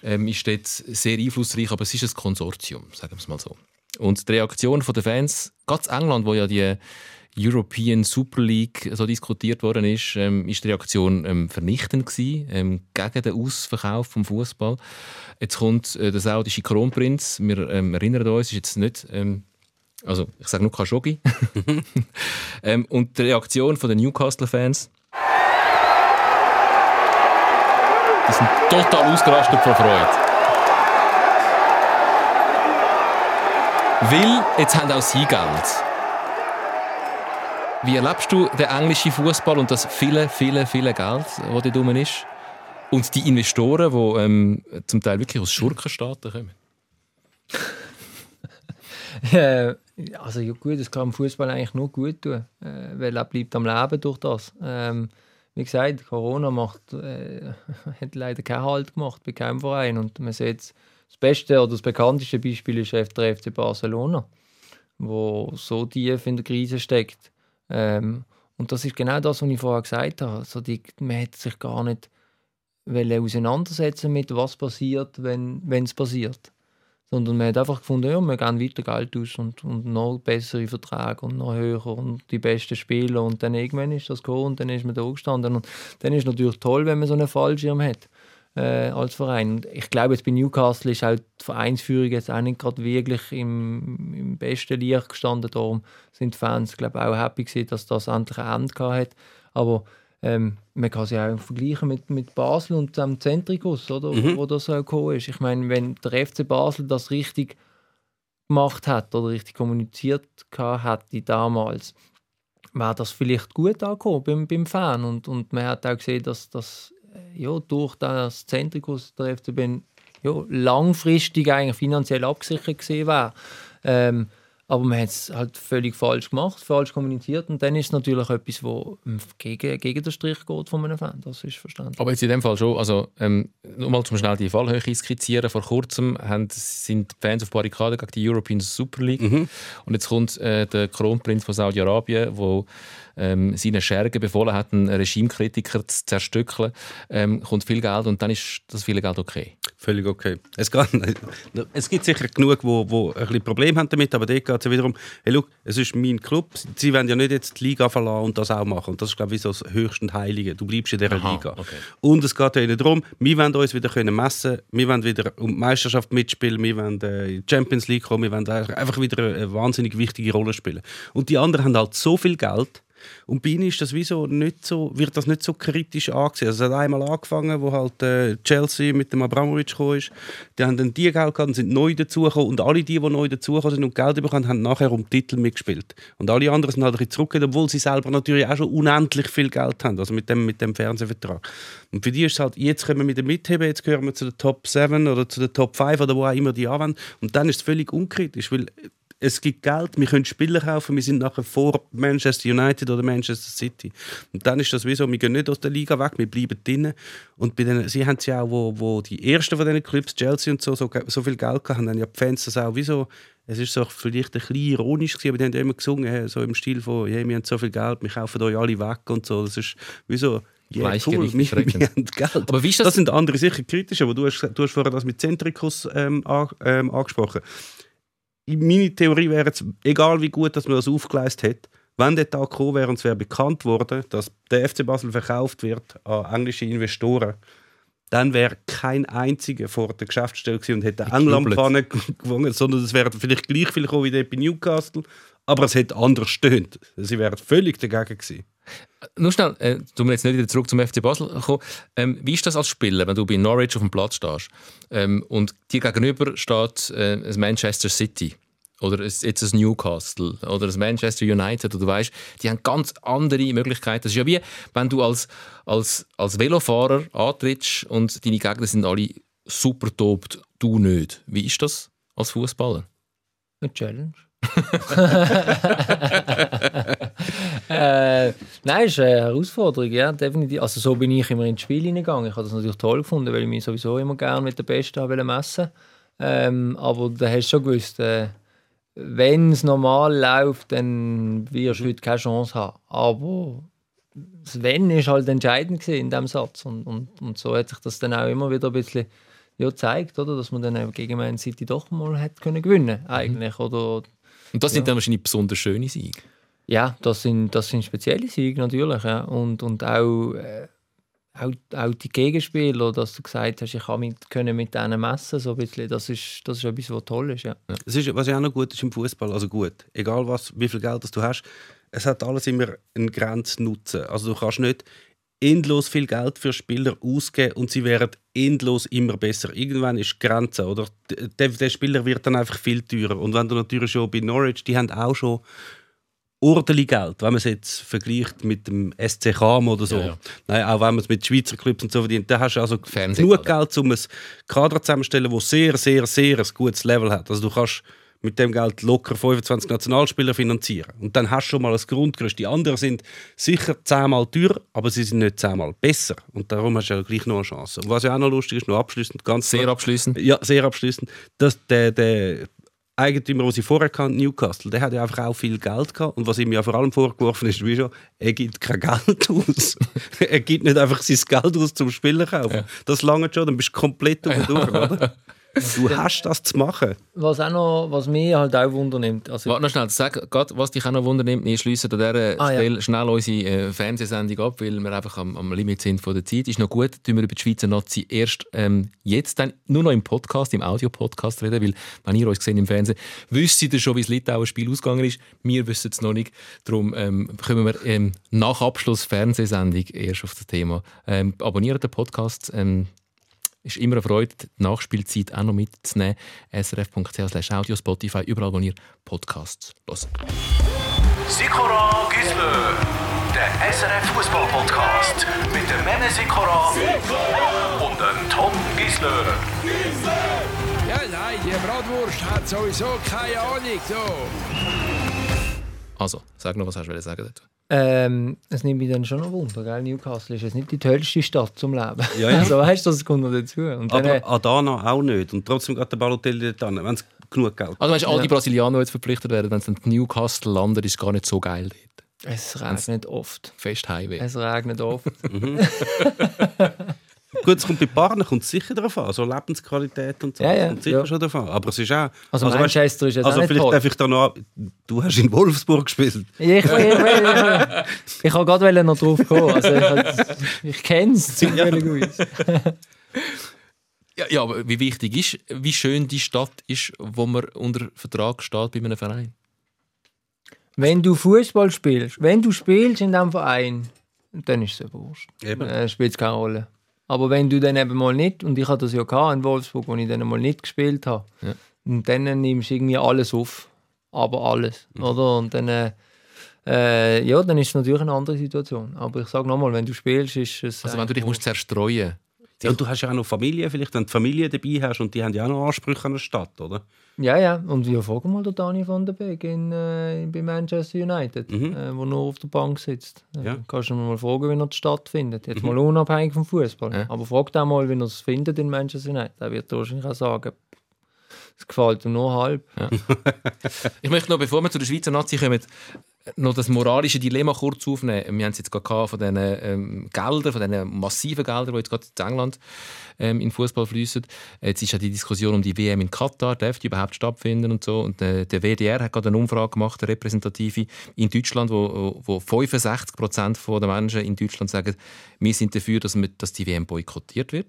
ähm, ist dort sehr einflussreich, aber es ist ein Konsortium, sagen wir es mal so. Und die Reaktion der Fans, ganz England, wo ja die European Super League so diskutiert worden ist, ähm, ist die Reaktion ähm, vernichtend gewesen, ähm, gegen den Ausverkauf vom Fußball. Jetzt kommt äh, der saudische Kronprinz. Wir ähm, erinnern uns, ist jetzt nicht ähm, also ich sage nur Khashoggi. ähm, und die Reaktion der Newcastle-Fans, die sind total ausgerastet vor Freude. Weil jetzt haben auch sie Geld. Wie erlebst du den englischen Fußball und das viele, viele, viele Geld, das dort rum ist? Und die Investoren, die ähm, zum Teil wirklich aus Schurkenstaaten kommen? Äh, also ja, gut, es kann dem Fußball eigentlich nur gut tun, äh, weil er bleibt am Leben durch das. Ähm, wie gesagt, Corona macht, äh, hat leider keinen Halt gemacht bei keinem Verein und man sieht das beste oder das bekannteste Beispiel ist der FC Barcelona, wo so tief in der Krise steckt. Ähm, und das ist genau das, was ich vorher gesagt habe. Also die, man hat sich gar nicht auseinandersetzen mit was passiert, wenn es passiert. Sondern man hat einfach gefunden, ja, wir geben weiter Geld aus und, und noch bessere Verträge und noch höher und die besten Spieler. Und dann irgendwann ist das gekommen und dann ist man da gestanden. Und dann ist es natürlich toll, wenn man so einen Fallschirm hat äh, als Verein. Und ich glaube, jetzt bei Newcastle ist auch die Vereinsführung jetzt auch nicht gerade wirklich im, im besten Licht gestanden. Darum sind die Fans, glaube auch happy gewesen, dass das endlich ein Ende gehabt hat. Aber ähm, man kann sich auch vergleichen mit, mit Basel und dem Zentrikus, oder? wo das auch gekommen ist. Ich meine, wenn der FC Basel das richtig gemacht hat oder richtig kommuniziert hätte damals, wäre das vielleicht gut angekommen beim, beim Fan. Und, und man hat auch gesehen, dass das ja, durch das Zentrikus der FCB ja, langfristig eigentlich finanziell abgesichert gesehen wäre. Ähm, aber man hat es halt völlig falsch gemacht, falsch kommuniziert und dann ist es natürlich etwas, wo gegen, gegen den Strich geht von einem Fan. Das ist verständlich. Aber jetzt in dem Fall schon, also ähm, nur mal zum schnell die Fallhöhe skizzieren. Vor kurzem haben, sind die Fans auf Barrikaden gegen die European Super League und jetzt kommt äh, der Kronprinz von Saudi-Arabien, wo ähm, seinen Schergen befohlen hat, einen Regimekritiker zu zerstückeln, ähm, kommt viel Geld und dann ist das viele Geld okay. Völlig okay. Es, geht, es gibt sicher genug, die wo, wo ein bisschen Probleme haben damit, aber dort geht es ja wiederum, hey, look, es ist mein Club, sie wollen ja nicht jetzt die Liga verlassen und das auch machen. Und das ist, glaube ich, so das höchste Heilige. Du bleibst in dieser Aha, Liga. okay. Und es geht ja ihnen darum, wir wollen uns wieder können messen wir wollen wieder um die Meisterschaft mitspielen, wir wollen äh, in die Champions League kommen, wir wollen einfach wieder eine wahnsinnig wichtige Rolle spielen. Und die anderen haben halt so viel Geld, und bei ihnen ist das so nicht so, wird das nicht so kritisch angesehen. Also es hat einmal angefangen, wo halt äh, Chelsea mit dem Abramovic gekommen ist. Die haben dann die Geld gehabt sind neu dazugekommen. Und alle die, die neu dazugekommen sind und Geld bekommen, haben nachher um Titel mitgespielt. Und alle anderen sind halt ein bisschen zurückgegangen, obwohl sie selber natürlich auch schon unendlich viel Geld haben, also mit dem, mit dem Fernsehvertrag. Und für die ist es halt, jetzt können wir wieder mitheben, jetzt gehören wir zu den Top 7 oder zu den Top 5 oder wo auch immer die anwenden. Und dann ist es völlig unkritisch, weil es gibt Geld, wir können Spieler kaufen, wir sind nachher vor Manchester United oder Manchester City. Und dann ist das wie so, wir gehen nicht aus der Liga weg, wir bleiben drinnen. Und bei denen, sie haben es ja auch, wo, wo die ersten von diesen Clubs, Chelsea und so, so, so viel Geld gehabt haben, dann ja die Fans das auch wie so, es ist so vielleicht ein bisschen ironisch gewesen, aber die haben ja immer gesungen, so im Stil von, hey, wir haben so viel Geld, wir kaufen euch alle weg und so. Das ist wie so, yeah, cool, wir, wir haben Geld. Aber wie ist das- das sind andere sicher kritisch, aber du hast, du hast vorher das mit Zentrikus ähm, an, ähm, angesprochen meine Theorie wäre jetzt, egal wie gut dass man das aufgeleistet hat, wenn der Tag gekommen wäre und es wäre bekannt worden, dass der FC Basel verkauft wird an englische Investoren, dann wäre kein einziger vor der Geschäftsstelle gewesen und hätte England-Pfanne gewonnen, sondern es wäre vielleicht gleich viel gekommen wie bei Newcastle, aber es hätte anders stöhnt. Sie wären völlig dagegen gewesen. Nur schnell, äh, wir jetzt nicht wieder zurück zum FC Basel kommen. Ähm, wie ist das als Spieler, wenn du bei Norwich auf dem Platz stehst ähm, und dir gegenüber steht äh, ein Manchester City oder ein- jetzt ein Newcastle oder ein Manchester United oder du weißt, die haben ganz andere Möglichkeiten. Das ist ja wie, wenn du als, als, als Velofahrer antrittst und deine Gegner sind alle super topt, du nicht. Wie ist das als Fußballer? Eine Challenge. äh, Nein, ist eine Herausforderung, ja, definitiv. Also so bin ich immer ins Spiel hineingegangen. Ich habe das natürlich toll gefunden, weil ich mich sowieso immer gerne mit den Besten habe messen ähm, Aber da hast du schon gewusst, äh, wenn es normal läuft, dann wirst du heute keine Chance haben. Aber das Wenn ist halt entscheidend in diesem Satz. Und, und, und so hat sich das dann auch immer wieder ein bisschen ja, gezeigt, oder? dass man dann gegen Man City doch mal hat können gewinnen eigentlich. Oder, Und das sind dann wahrscheinlich besonders schöne Siege. Ja, das sind, das sind spezielle Siege natürlich. Ja. Und, und auch, äh, auch, auch die Gegenspieler, dass du gesagt hast, ich kann mit, können mit denen messen, so ein bisschen, das, ist, das ist etwas, was toll ist. Ja. Es ist, was ja auch noch gut ist im Fußball, also gut, egal was, wie viel Geld das du hast, es hat alles immer einen Grenznutzen. Also du kannst nicht endlos viel Geld für Spieler ausgeben und sie werden endlos immer besser. Irgendwann ist die Grenze, oder? Der, der Spieler wird dann einfach viel teurer. Und wenn du natürlich schon bei Norwich, die haben auch schon ordentlich Geld, wenn man es jetzt vergleicht mit dem SC Cham oder so. Ja, ja. Nein, auch wenn man es mit Schweizer Clubs und so verdient, dann hast du also Fernsehgelder. genug Geld, um ein Kader zusammenzustellen, das sehr, sehr, sehr ein gutes Level hat. Also du kannst mit dem Geld locker 25 Nationalspieler finanzieren. Und dann hast du schon mal ein Grundgerüst. Die anderen sind sicher zehnmal teurer, aber sie sind nicht zehnmal besser. Und darum hast du ja gleich noch eine Chance. Und was ja auch noch lustig ist, noch abschließend, ganz Sehr abschließend. ja, sehr abschließend, dass der, der Eigentümer, den sie vorher kannten, Newcastle, der hat ja einfach auch viel Geld gehabt. Und was ihm ja vor allem vorgeworfen ist, wie schon, er gibt kein Geld aus. er gibt nicht einfach sein Geld aus zum Spieler kaufen. Das lange schon, dann bist du komplett durch, oder? Du hast das zu machen. Was, auch noch, was mich halt auch wundernimmt, also Warte noch schnell, sag grad, was dich auch noch wundernimmt. Wir schließen an dieser Ah, ja. Stelle schnell unsere äh, Fernsehsendung ab, weil wir einfach am, am Limit sind von der Zeit. Ist noch gut, tun wir über die Schweizer Nazi erst ähm, jetzt dann nur noch im Podcast, im Audio-Podcast reden, weil wenn ihr uns seht im Fernsehen, wisst ihr schon, wie das Litauer Spiel ausgegangen ist. Wir wissen es noch nicht. Darum ähm, kommen wir ähm, nach Abschluss Fernsehsendung erst auf das Thema. Ähm, abonniert den Podcast. Ist immer eine Freude, die Nachspielzeit auch noch mitzunehmen. srf.ch audio, Spotify, überall, wo ihr Podcasts hört. Sikora Gisler, der SRF Fußball Podcast mit dem Mene Sikora und dem Tom Gisler. Ja, nein, die Bratwurst hat sowieso keine Ahnung. So. Also, sag noch, was hast du sagen dazu? Ähm, es nimmt mich dann schon noch Wunder, gell? Newcastle ist jetzt nicht die tollste Stadt zum Leben. Ja, ja. Also weißt du, das kommt noch dazu. Und dann, äh, Aber Adana auch nicht. Und trotzdem geht der Balotelli dort hin, wenn es genug Geld Also, weißt, all die Brasilianer, die jetzt verpflichtet werden, wenn es dann in Newcastle landet, ist es gar nicht so geil dort. es regnet oft. Fest Highway. Es regnet oft. Gut, es kommt bei Paaren kommt es sicher darauf an. So Lebensqualität und so. Ja, das ja, kommt sicher ja. schon darauf an. Aber es ist auch... Also, weißt- Manchester ist jetzt Also auch nicht vielleicht toll. darf ich da noch... Du hast in Wolfsburg gespielt. Ich, ich, ich, ich, ich habe gerade noch drauf kommen. Also ich, ich kenne es gut. Ja, ja, aber wie wichtig ist, wie schön die Stadt ist, wo man unter Vertrag steht bei einem Verein? Wenn du Fußball spielst, wenn du spielst in diesem Verein, dann ist es ja wurscht. Eben. Äh, spielt es keine Rolle. Aber wenn du dann eben mal nicht, und ich hatte das ja gehabt in Wolfsburg, wo ich dann mal nicht gespielt habe, Ja. und dann nimmst du irgendwie alles auf. Aber alles. Mhm. Oder? Und dann, äh, äh, ja, dann ist es natürlich eine andere Situation. Aber ich sage nochmal, wenn du spielst, ist es. Also, wenn du dich musst zerstreuen Ja, und du hast ja auch noch Familie, vielleicht, wenn du Familie dabei hast und die haben ja auch noch Ansprüche an eine Stadt, oder? Ja, ja. Und ja, frag mal den Dani van der Beek in, äh, bei Manchester United, Mhm. äh, wo nur auf der Bank sitzt. Äh, Ja. Kannst du ihn mal fragen, wie er die Stadt findet. Jetzt mal unabhängig vom Fußball. Ja. Aber frag den mal, wie er es findet in Manchester United. Er wird wahrscheinlich auch sagen, es gefällt ihm nur halb. Ich möchte noch, bevor wir zu der Schweizer Nazi kommen, noch das moralische Dilemma kurz aufnehmen. Wir haben es jetzt gerade von diesen ähm, Geldern, von diesen massiven Geldern, die jetzt gerade in England ähm, in Fußball fließen. Jetzt ist ja die Diskussion um die WM in Katar, darf die überhaupt stattfinden und so. Und äh, der WDR hat gerade eine Umfrage gemacht, eine repräsentative in Deutschland, wo, wo 65 Prozent der Menschen in Deutschland sagen, wir sind dafür, dass, wir, dass die WM boykottiert wird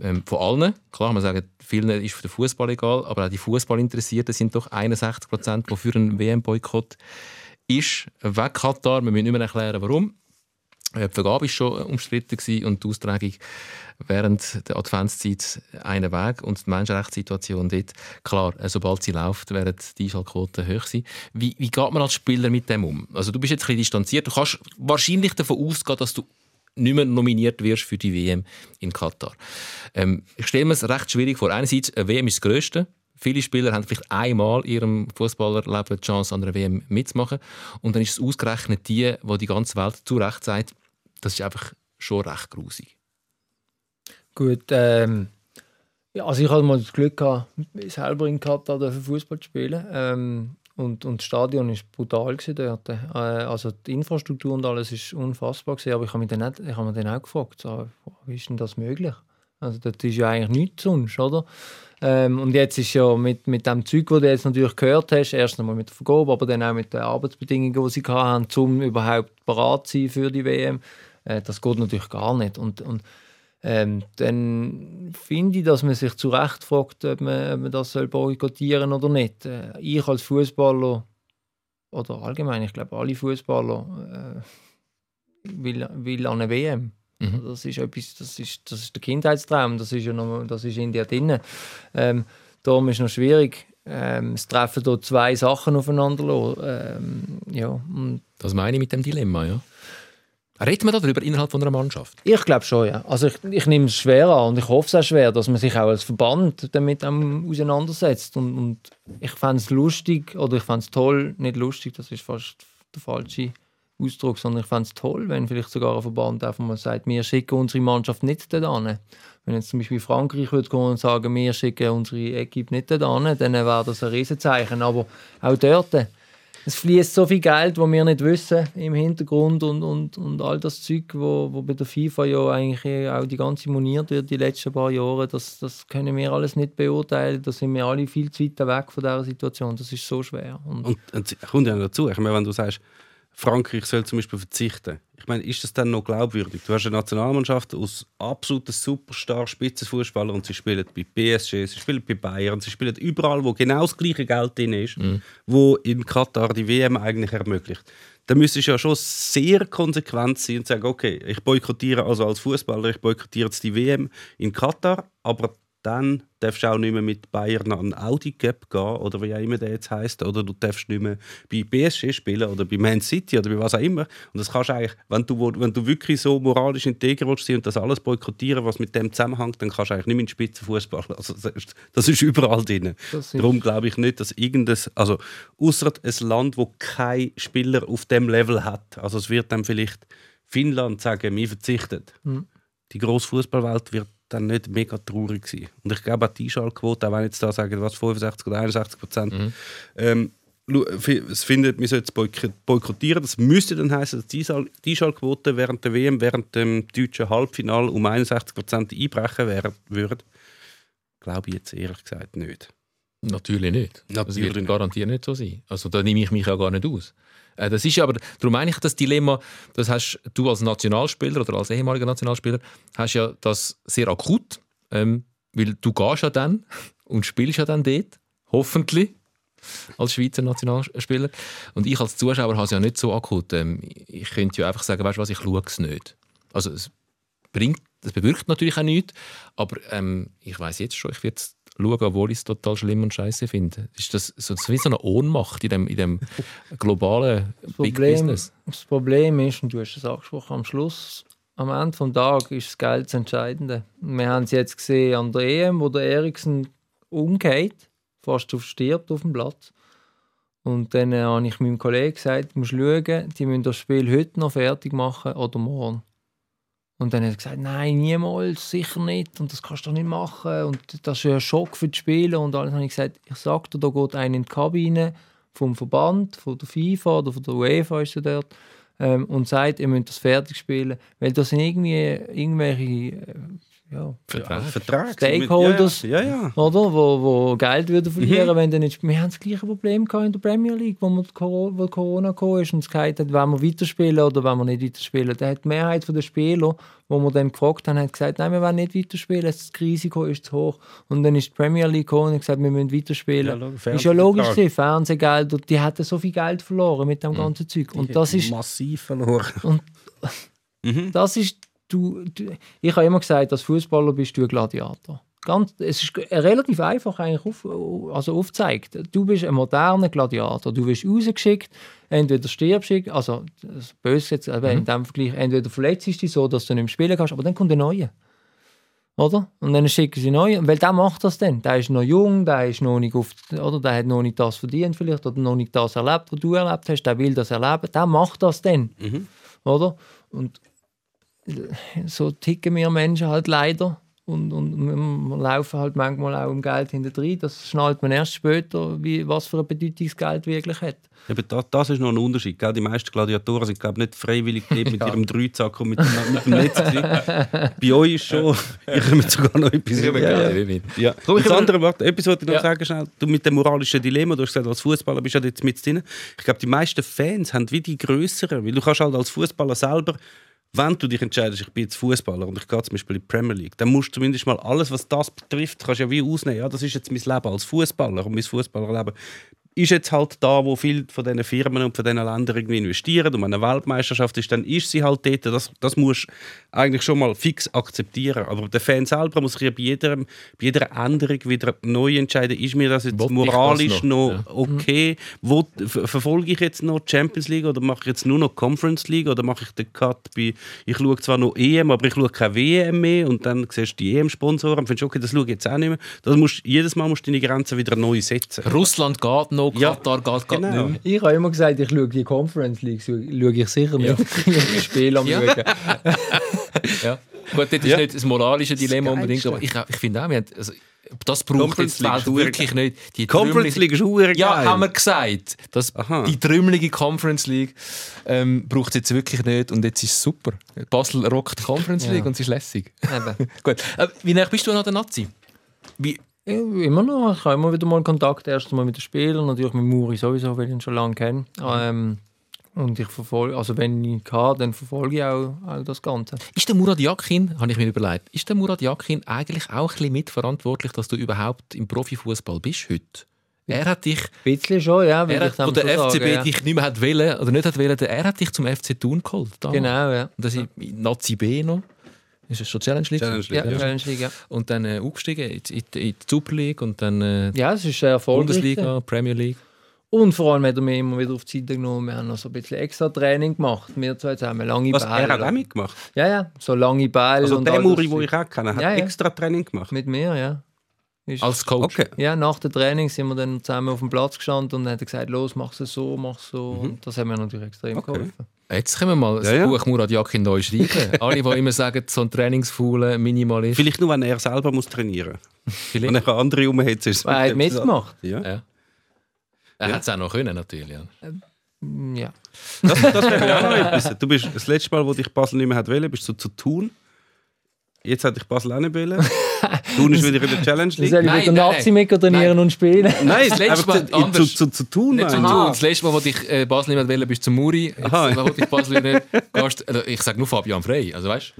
ähm, von allen. Klar, man sagen, vielen ist für den Fußball egal, aber auch die Fußballinteressierten sind doch 61 Prozent, die für einen WM-Boykott ist. Weg Katar, wir müssen nicht mehr erklären, warum. Äh, Die Vergabe war schon umstritten und die Austragung während der Adventszeit einen Weg und die Menschenrechtssituation dort, klar, äh, sobald sie läuft, werden die Einschaltquoten hoch sein. Wie, wie geht man als Spieler mit dem um? Also du bist jetzt ein bisschen distanziert, du kannst wahrscheinlich davon ausgehen, dass du nicht mehr nominiert wirst für die WM in Katar. Ähm, ich stelle mir es recht schwierig vor. Einerseits, eine WM ist das Größte. Viele Spieler haben vielleicht einmal in ihrem Fußballerleben die Chance, an einer WM mitzumachen. Und dann ist es ausgerechnet die, die die ganze Welt zu Recht sagt, das ist einfach schon recht grusig. Gut, ähm, also ich hatte mal das Glück gehabt, selber in Katar Fußball zu spielen. Ähm, und, und das Stadion war brutal dort. Äh, also die Infrastruktur und alles war unfassbar gewesen, aber ich habe mich dann, habe mich dann auch gefragt, so, wie ist denn das möglich? Also das ist ja eigentlich nichts sonst, oder? Ähm, und jetzt ist ja mit, mit dem Zeug, das du jetzt natürlich gehört hast, erst einmal mit der Vergabe, aber dann auch mit den Arbeitsbedingungen, die sie hatten, um überhaupt bereit zu sein für die WM, äh, das geht natürlich gar nicht. Und, und ähm, dann finde ich, dass man sich zu Recht fragt, ob man, ob man das soll boykottieren oder nicht. Äh, ich als Fußballer oder allgemein, ich glaube alle Fußballer äh, will, will an eine WM. Mhm. Das ist etwas, das ist, das ist der Kindheitstraum, das ist ja noch, das ist in dir drin. Ähm, darum ist es noch schwierig. Ähm, es treffen da zwei Sachen aufeinander. Ähm, ja, das meine ich mit dem Dilemma, ja. Redet man darüber innerhalb von einer Mannschaft? Ich glaube schon, ja. Also ich, ich nehme es schwer an und ich hoffe es auch schwer, dass man sich auch als Verband damit auseinandersetzt. Und, und ich fände es lustig, oder ich fände es toll, nicht lustig, das ist fast der falsche Ausdruck, sondern ich fände es toll, wenn vielleicht sogar ein Verband einfach mal sagt, wir schicken unsere Mannschaft nicht dorthin. Wenn jetzt zum Beispiel Frankreich würde kommen und sagen, wir schicken unsere Equipe nicht dorthin, dann wäre das ein Riesenzeichen. Aber auch dort, es fließt so viel Geld, wo wir nicht wissen im Hintergrund und, und, und all das Zeug, wo, wo bei der FIFA ja eigentlich auch die ganze moniert wird die letzten paar Jahre, das, das können wir alles nicht beurteilen. Da sind wir alle viel zu weit weg von dieser Situation. Das ist so schwer. Und, und, und kommt ja dazu, ich meine, wenn du sagst, Frankreich soll zum Beispiel verzichten. Ich meine, ist das dann noch glaubwürdig? Du hast eine Nationalmannschaft aus absoluten Superstar Spitzenfußballern und sie spielen bei PSG, sie spielen bei Bayern, sie spielen überall, wo genau das gleiche Geld drin ist, mhm. wo in Katar die WM eigentlich ermöglicht. Da müsstest du ja schon sehr konsequent sein und sagen, okay, ich boykottiere also als Fußballer, ich boykottiere jetzt die WM in Katar, aber dann darfst du auch nicht mehr mit Bayern an Audi Cup gehen oder wie auch immer der jetzt heißt oder? Du darfst nicht mehr bei PSG spielen oder bei Man City oder bei was auch immer. Und das kannst du eigentlich wenn du wenn du wirklich so moralisch integer willst und das alles boykottieren was mit dem zusammenhängt dann kannst du eigentlich nicht mehr in Spitzenfußball. Also das ist, das ist überall drin. Darum glaube ich nicht dass irgendein also außer ein Land wo kein Spieler auf dem Level hat. Also es wird dann vielleicht Finnland sagen wir verzichten. Mhm. die grosse Fußballwelt wird dann nicht mega traurig gewesen. Und ich glaube auch die Einschaltquote, auch wenn jetzt da sagen, was 65 oder 61 Prozent, mhm. ähm, es findet, wir sollten es boykottieren. Das müsste dann heißen, dass die Einschaltquote während der WM, während dem deutschen Halbfinale um 61 Prozent einbrechen würde. Glaube ich jetzt ehrlich gesagt nicht. Natürlich nicht. Natürlich das wird garantiert nicht so sein. Also da nehme ich mich ja gar nicht aus. Äh, das ist aber, darum meine ich das Dilemma, das hast du als Nationalspieler oder als ehemaliger Nationalspieler, hast ja das sehr akut, ähm, weil du gehst ja dann und spielst ja dann dort, hoffentlich, als Schweizer Nationalspieler. Und ich als Zuschauer habe es ja nicht so akut. Ähm, ich könnte ja einfach sagen, weißt du was, ich schaue es nicht. Also es bringt, es bewirkt natürlich auch nichts, aber ähm, ich weiß jetzt schon, ich werde es schauen, obwohl ich es total schlimm und scheiße finde. Ist das, so, wie so eine Ohnmacht in dem, in dem globalen das Big Problem, Business? Das Problem ist, und du hast es angesprochen, am Schluss, am Ende des Tages ist das Geld das Entscheidende. Wir haben es jetzt gesehen an der EM, wo der Eriksen umgeht, fast stirbt auf dem Platz. Und dann äh, habe ich meinem Kollegen gesagt, du musst schauen, die müssen das Spiel heute noch fertig machen oder morgen. Und dann hat er gesagt, nein, niemals, sicher nicht. Und das kannst du doch nicht machen. Und das ist ja ein Schock für die Spieler. Und alles habe ich gesagt, ich sage dir, da geht einer in die Kabine vom Verband, von der FIFA oder von der UEFA ist er dort, ähm, und sagt, ihr müsst das fertig spielen. Weil das sind irgendwie irgendwelche äh, ja, Vertrag. Vertrag. Stakeholders, ja, ja, ja. Oder, wo, wo Geld würden verlieren, mhm. wenn dann nicht. Wir haben das gleiche Problem in der Premier League, wo, Corona, wo Corona kam ist und es gesagt hat, wollen wir weiterspielen oder wollen wir nicht weiterspielen. Da hat die Mehrheit der Spieler, wo wir dann gefragt haben, hat gesagt, nein, wir wollen nicht weiterspielen, das Risiko ist zu hoch. Und dann ist die Premier League gekommen und gesagt, wir müssen weiterspielen. Ja, ist ja logisch, Fernsehgeld, die hatten so viel Geld verloren mit dem mhm. ganzen Zeug. Und das ist massiv verloren. Und mhm. das ist du, du, ich habe immer gesagt, als Fußballer bist du ein Gladiator. Ganz, es ist relativ einfach eigentlich auf, also aufgezeigt. Du bist ein moderner Gladiator. Du wirst rausgeschickt, entweder stirbst du, also das böse jetzt, aber mhm. in dem Vergleich, entweder verletzt du dich so, dass du nicht mehr spielen kannst, aber dann kommt der Neue. Oder? Und dann schicken sie neu. Weil der macht das dann. Der ist noch jung, der ist noch nicht auf, oder der hat noch nicht das verdient vielleicht oder noch nicht das erlebt, was du erlebt hast. Der will das erleben. Der macht das dann. Mhm. Oder? Und so ticken wir Menschen halt leider. Und, und wir laufen halt manchmal auch um Geld hinterher. Das schnallt man erst später, wie, was für eine Bedeutung das Geld wirklich hat. Eben, das, das ist noch ein Unterschied. Gell? Die meisten Gladiatoren sind glaub, nicht freiwillig mit ihrem Dreizack und mit, dem- mit dem Netz. Bei euch ist schon, ihr kommt sogar noch etwas Ja, ja. Ja. Ja. Ja. Komm, ich andere, warte, etwas wollte ich noch Ja. sagen, schnell. Du mit dem moralischen Dilemma, du hast gesagt, als Fußballer bist du ja jetzt mit drin. Ich glaube, die meisten Fans haben wie die größeren, weil du kannst halt als Fußballer selber, wenn du dich entscheidest, ich bin jetzt Fußballer und ich gehe zum Beispiel in die Premier League, dann musst du zumindest mal alles, was das betrifft, kannst ja wie ausnehmen. Ja, das ist jetzt mein Leben als Fußballer und mein Fußballerleben ist jetzt halt da, wo viele von diesen Firmen und von diesen Ländern irgendwie investieren. Und wenn eine Weltmeisterschaft ist, dann ist sie halt dort. Das, das musst du eigentlich schon mal fix akzeptieren. Aber der Fan selber muss sich ja bei, jedem, bei jeder Änderung wieder neu entscheiden, ist mir das jetzt ich moralisch das noch, noch? okay? Wo, ver verfolge ich jetzt noch die Champions League oder mache ich jetzt nur noch Conference League oder mache ich den Cut bei, ich schaue zwar noch EM, aber ich schaue keine WM mehr und dann siehst du die EM-Sponsoren und findest, okay, das schaue ich jetzt auch nicht mehr. Das musst, jedes Mal musst du deine Grenzen wieder neu setzen. Russland geht noch, Ja, Katar geht, geht genau. nicht Ich habe immer gesagt, ich schaue die Conference League, so- schaue ich sicher nicht. Ich Spiel am Ja. schauen. mehr. Ja. Gut, das ist Ja. nicht das moralische Dilemma Das unbedingt, aber ich, ich finde auch, wir haben, also, das braucht jetzt die Welt wirklich nicht. Die Conference League ist hure Ja, geil. haben wir gesagt. Das, Aha. die trümmelige Conference League ähm, braucht es jetzt wirklich nicht und jetzt ist es super. Basel rockt die Conference Ja. League und es ist lässig. Gut. Äh, wie nah bist du an der Nazi? Wie, Ja, immer noch. Ich habe immer wieder mal Kontakt. Erstens mal mit den Spielern, natürlich mit Muri sowieso, weil ich ihn schon lange kenne. Ähm, und ich verfolge, also wenn ich kann, dann verfolge ich auch, auch das Ganze. Ist der Murat Yakin, habe ich mir überlegt, ist der Murat Yakin eigentlich auch ein bisschen mitverantwortlich, dass du überhaupt im Profifußball bist heute? Er hat dich, Ein bisschen schon, ja. er hat, wo der FCB sagen, ja. dich nicht mehr hat wollen, oder nicht hat wollen, er hat dich zum FC Thun geholt. damals. Genau, ja. Und das ist Nazi B noch. Ist es schon Challenge League? Challenge Ja, League, ja. Challenge League, ja. Und dann äh, aufgestiegen in, in, in die Super League und dann äh, ja, es ist sehr erfolgreich. Bundesliga, Premier League. Und vor allem hat er mich immer wieder auf die Seite genommen. Wir haben noch so ein bisschen extra Training gemacht. Wir zwei zusammen, lange Was, Bälle. er hat auch mitgemacht. Ja, ja, so lange Bälle. Also und der Muri, den ich auch kenne, hat Ja, ja. extra Training gemacht. Mit mir, ja. Ist- Als Coach. Okay. Ja, nach dem Training sind wir dann zusammen auf dem Platz gestanden und dann hat er gesagt, los, mach es so, mach es so. Und das hat mir natürlich extrem Mhm. Okay. geholfen. Jetzt können wir mal das Ja, ja. Buch Murat Yakin neu schreiben. Alle, die immer sagen, so ein trainingsfauler Minimalist. Vielleicht nur, wenn er selber muss trainieren muss. Vielleicht. Wenn er andere umhetzt, ist es Er hat mitgemacht. Ja. Ja. Er Ja. hat es auch noch können, natürlich. Ja. Ja. Das, das wäre auch noch etwas. Du bist das letzte Mal, wo dich Basel nicht mehr hat wollen, bist du zu Thun. Jetzt hat dich Basel auch nicht wollen. Thun ist wieder in der Challenge Dann soll League. ich Nein, mit nein, Nazi mit trainieren und spielen. Nein, Das letzte Mal zu, zu, anders. zu, zu Thun. Nicht zu ich. tun. Das letzte Mal, wo dich äh, Basel nicht mehr wollen, bist du zum Muri. Jetzt, Aha. wo dich Basel nicht also ich sage nur Fabian Frey. Also weißt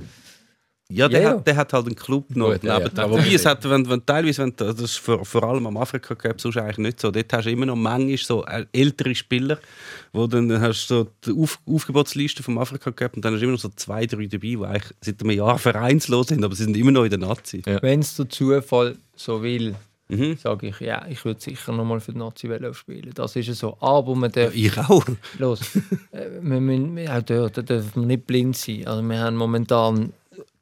Ja, der, Ja, ja. Hat, der hat halt einen Club noch Gut, ja, nebendran. ja. Wobei es hat, wenn, wenn teilweise, wenn, das ist vor, vor allem am Afrika Cup sonst eigentlich nicht so. Dort hast du immer noch manchmal so äh, ältere Spieler, wo dann hast du so die Auf, Aufgebotsliste vom Afrika Cup und dann hast du immer noch so zwei, drei dabei, die eigentlich seit einem Jahr vereinslos sind, aber sie sind immer noch in der Nazi. Ja. Wenn es der Zufall so will, Mhm. sage ich, ja, ich würde sicher nochmal für die Nazi spielen. Das ist ja so. Aber man darf Ich auch. Los. Äh, wir müssen, auch dort da dürfen wir nicht blind sein. Also wir haben momentan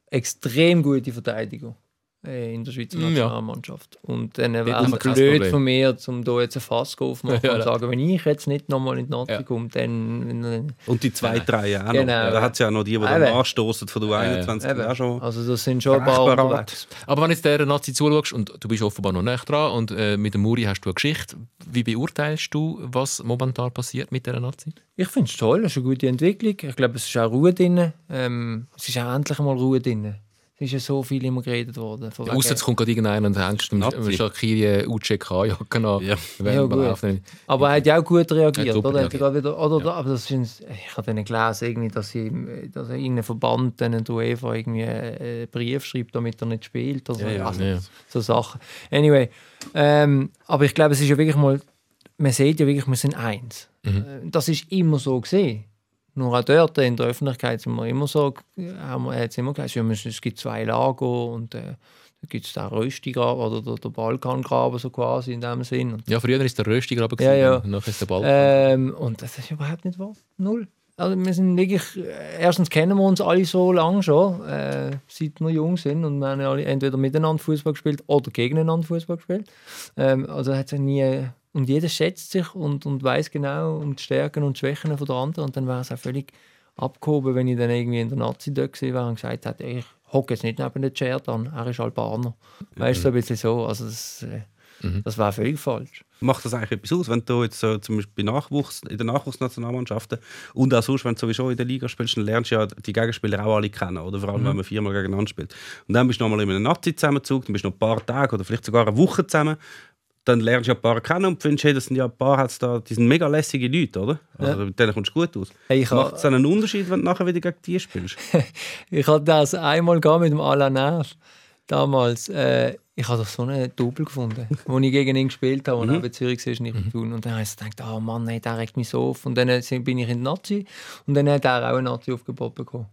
extrem gute Verteidiger äh, in der Schweizer Mm, ja. Nationalmannschaft. Und dann wäre es blöd Problem. von mir, um da jetzt ein Fass aufzumachen Ja, und ja. sagen, wenn ich jetzt nicht nochmal in die Nazi Ja. komme, dann... dann Und die zwei, drei Jahre Genau. noch. Da hat es ja noch die, die dann anstoßen von der U21 eben. auch schon. also das sind schon ein paar unterwegs. Aber wenn jetzt der Nazi zuschaust und du bist offenbar noch näher dran und äh, mit dem Muri hast du eine Geschichte, wie beurteilst du, was momentan passiert mit der Nazi? Ich finde es toll, es ist eine gute Entwicklung. Ich glaube, es ist auch Ruhe drin. Ähm, es ist auch endlich mal Ruhe drin. Es ist ja so viel immer geredet worden. Wegen- Außer es kommt gerade irgendeiner und hängst Nazi. Shakiri UCK-Jacke an. Ja. Ja, gut. Aber er hat ja auch gut reagiert, Er oder? Er reagiert. wieder, oder, aber das ist, ich habe dann gelesen, irgendwie, dass, sie, dass er irgendein Verband dann der UEFA irgendwie äh, einen Brief schreibt, damit er nicht spielt. Oder so. Ja, ja. Also, Ja. so Sachen. Anyway, ähm, aber ich glaube, es ist ja wirklich mal, man sieht ja wirklich, wir sind eins. Äh, Das ist immer so gesehen. Nur auch dort in der Öffentlichkeit sind wir immer so, haben wir jetzt immer gesagt, es gibt zwei Lager und äh, da gibt es den Röstigraben oder der, der Balkangraben so quasi in dem Sinn. Ja, früher ist der Röstiger aber Ja, ja. und nachher ist der Ball. ähm, und das ist überhaupt nicht wahr. Null. also wir sind wirklich, äh, erstens kennen wir uns alle so lange schon, äh, seit wir jung sind und wir haben alle entweder miteinander Fußball gespielt oder gegeneinander Fußball gespielt. Ähm, also hat sich nie und jeder schätzt sich und, und weiß genau um die Stärken und Schwächen von der anderen und dann wäre es auch völlig abgehoben, wenn ich dann irgendwie in der Nazi dort gewesen wäre und gesagt hätte, ich hocke jetzt nicht neben den Chair an, er ist Albaner. Weißt du, so ein bisschen so. Also das, äh, das wäre völlig falsch. Macht das eigentlich etwas aus, wenn du jetzt so zum Beispiel Nachwuchs, in den Nachwuchsnationalmannschaften und auch sonst, wenn du sowieso in der Liga spielst, dann lernst du ja die Gegenspieler auch alle kennen, oder vor allem, wenn man viermal gegeneinander spielt. Und dann bist du nochmal in einem Nazi-Zusammenzug, dann bist du noch ein paar Tage oder vielleicht sogar eine Woche zusammen, dann lernst du ja ein paar kennen und findest, hey, das sind ja ein paar, hat's da, die sind mega lässige Leute, oder? Also mit denen kommst du gut aus. Hey, Macht es dann einen Unterschied, wenn du nachher wieder gegen die spielst? Ich hatte das einmal mit dem Alain Nerv. Damals. Äh, ich habe doch so einen Double gefunden, wo ich gegen ihn gespielt habe und auch bei Zürich war nicht tun. Und dann habe ich gedacht, oh Mann, nee, der regt mich so auf. Und dann äh, bin ich in die Nazi und dann hat er auch ein Nazi-Aufgebot bekommen.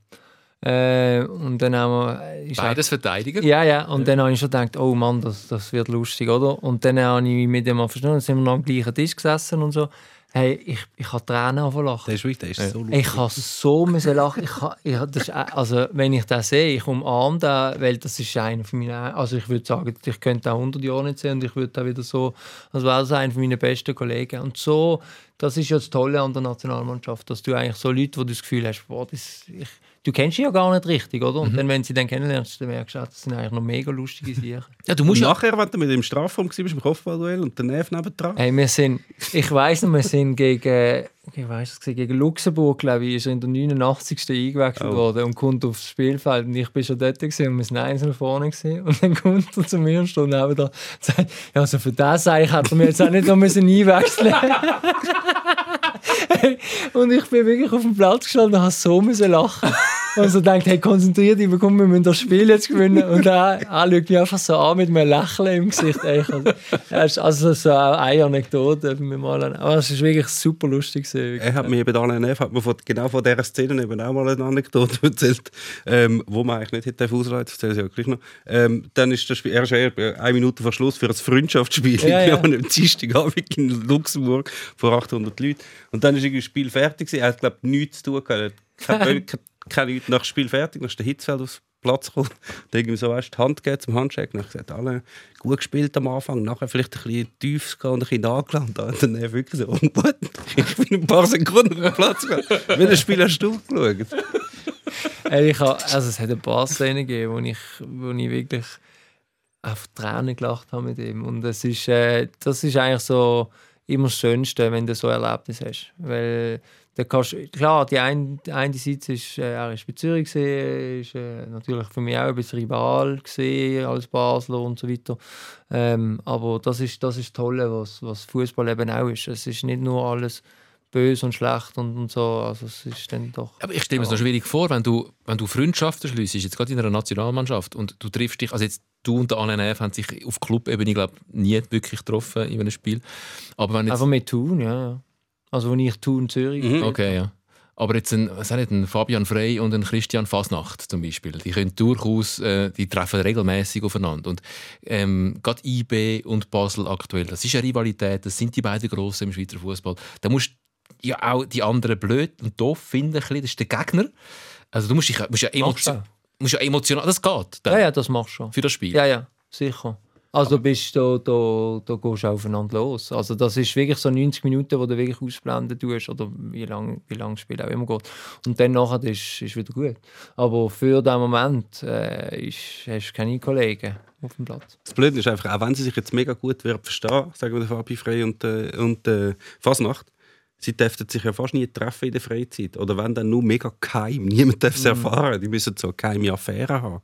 Äh, und dann haben wir... äh, ist Beides Verteidiger. Ja, ja. Und dann habe ich schon gedacht, oh Mann, das, das wird lustig, oder? Und dann habe ich mich mit dem mal verstanden, dann sind wir noch am gleichen Tisch gesessen und so. Hey, ich, ich habe Tränen angefangen lachen. Der ist wirklich, der ist so lustig. Ich habe so müssen lachen. Ich, ha- ich, das ist, äh, also, wenn ich das sehe, ich umarme den, weil das ist einer von meinen, also ich würde sagen, ich könnte auch 100 Jahre nicht sehen und ich würde auch wieder so, als wäre das einer von meinen besten Kollegen. Und so, das ist ja das Tolle an der Nationalmannschaft, dass du eigentlich so Leute, wo du das Gefühl hast, boah, das, ich, du kennst sie ja gar nicht richtig, oder? Und dann, wenn sie dann kennenlernst, dann merkst du, das sind eigentlich noch mega lustige Sachen. Ja, du Und musst ja nachher, wenn du mit dem Strafraum warst, im Kopfballduell und der Nerv nebendran. Hey, wir sind, ich weiss noch, wir sind gegen, ich weiss es, gegen Luxemburg, glaube ich, ist er in der 89. eingewechselt Oh. worden und kommt aufs Spielfeld. Und ich bin schon dort gewesen, und wir sind einzeln vorne gewesen. Und dann kommt er zu mir und steht neben da und sagt, ja, also für das eigentlich hätte er mir jetzt auch nicht noch müssen einwechseln Und ich bin wirklich auf dem Platz gestanden und habe so müssen lachen. Und so denkt, hey, konzentrier dich, komm, wir müssen das Spiel jetzt gewinnen. Und er, er schaut mich einfach so an mit einem Lächeln im Gesicht. Ey, ich also, also so eine Anekdote mit mal. Aber es ist wirklich super lustig. gewesen. Er hat mir eben alle Nerv, hat mir von, genau von dieser Szene eben auch mal eine Anekdote erzählt, ähm, wo man eigentlich nicht hätte ausleiten erzähle ich ja gleich noch. Ähm, dann ist das Spiel, er ist eher eine Minute vor Schluss für ein Freundschaftsspiel Ja, ja. einem Dienstagabend in Luxemburg vor 800 Leuten. Und dann ist das Spiel fertig gewesen. Er hat, glaube ich, nichts zu tun gehabt. Hat Keine, keine, keine, nach dem Spiel fertig, dann ist der Hitzfeld aufs Platz gekommen. Und irgendwie so, weißt, die Hand gegeben zum Handshake. Ich gesagt, alle gut gespielt am Anfang, nachher vielleicht ein bisschen tief und ein bisschen nachgeladen. Und dann er wirklich so, und gut, ich bin ein paar Sekunden auf den Platz gegangen. Welches Spiel hast du geschaut? Ey, ich hab, also es hat ein paar Szenen gegeben, wo ich, wo ich wirklich auf Tränen gelacht habe mit ihm. Und das ist, äh, das ist eigentlich so immer das Schönste, wenn du so ein Erlebnis hast. Weil da kannst, klar, die eine, die eine Seite ist, äh, er ist bei Zürich gesehen, ist äh, natürlich für mich auch ein bisschen Rival gesehen als Basler und so weiter. Ähm, aber das ist das ist Tolle, was, was Fußball eben auch ist. Es ist nicht nur alles böse und schlecht und, und so. Also es ist dann doch. Aber ich stelle mir es noch schwierig vor, wenn du, wenn du Freundschaften schliessest, jetzt gerade in einer Nationalmannschaft, und du triffst dich, also jetzt du und der Neff haben sich auf Club-Ebene, glaube nie wirklich getroffen in einem Spiel. Aber wenn jetzt, Einfach mit Thun, ja. Also, wenn ich Thun Zürich Mhm. okay, ja. Aber jetzt ein, was nicht, ein Fabian Frey und ein Christian Fasnacht zum Beispiel, die können durchaus, äh, die treffen regelmäßig aufeinander. Und ähm, gerade IB und Basel aktuell, das ist eine Rivalität, das sind die beiden Grossen im Schweizer Fußball. Da musst du ja auch die anderen blöd und doof finden, das ist der Gegner. Also du musst, dich, musst ja, emotion, musst ja emotional, das geht dann, Ja, ja, das machst du schon. für das Spiel. Ja, ja, sicher. Also bist du, da, da gehst du aufeinander los. Also das ist wirklich so 90 Minuten, wo du wirklich ausblenden tust oder wie lange wie lang das Spiel auch immer geht. Und dann nachher ist ist wieder gut. Aber für den Moment äh, ist, hast du keine Kollegen auf dem Platz. Das Blöde ist einfach, auch wenn sie sich jetzt mega gut werden verstehen, sagen wir Fabi Frey und, äh, und äh, Fasnacht, sie dürften sich ja fast nie treffen in der Freizeit. Oder wenn dann nur mega geheim. Niemand darf es erfahren. Die müssen so eine geheime Affäre haben.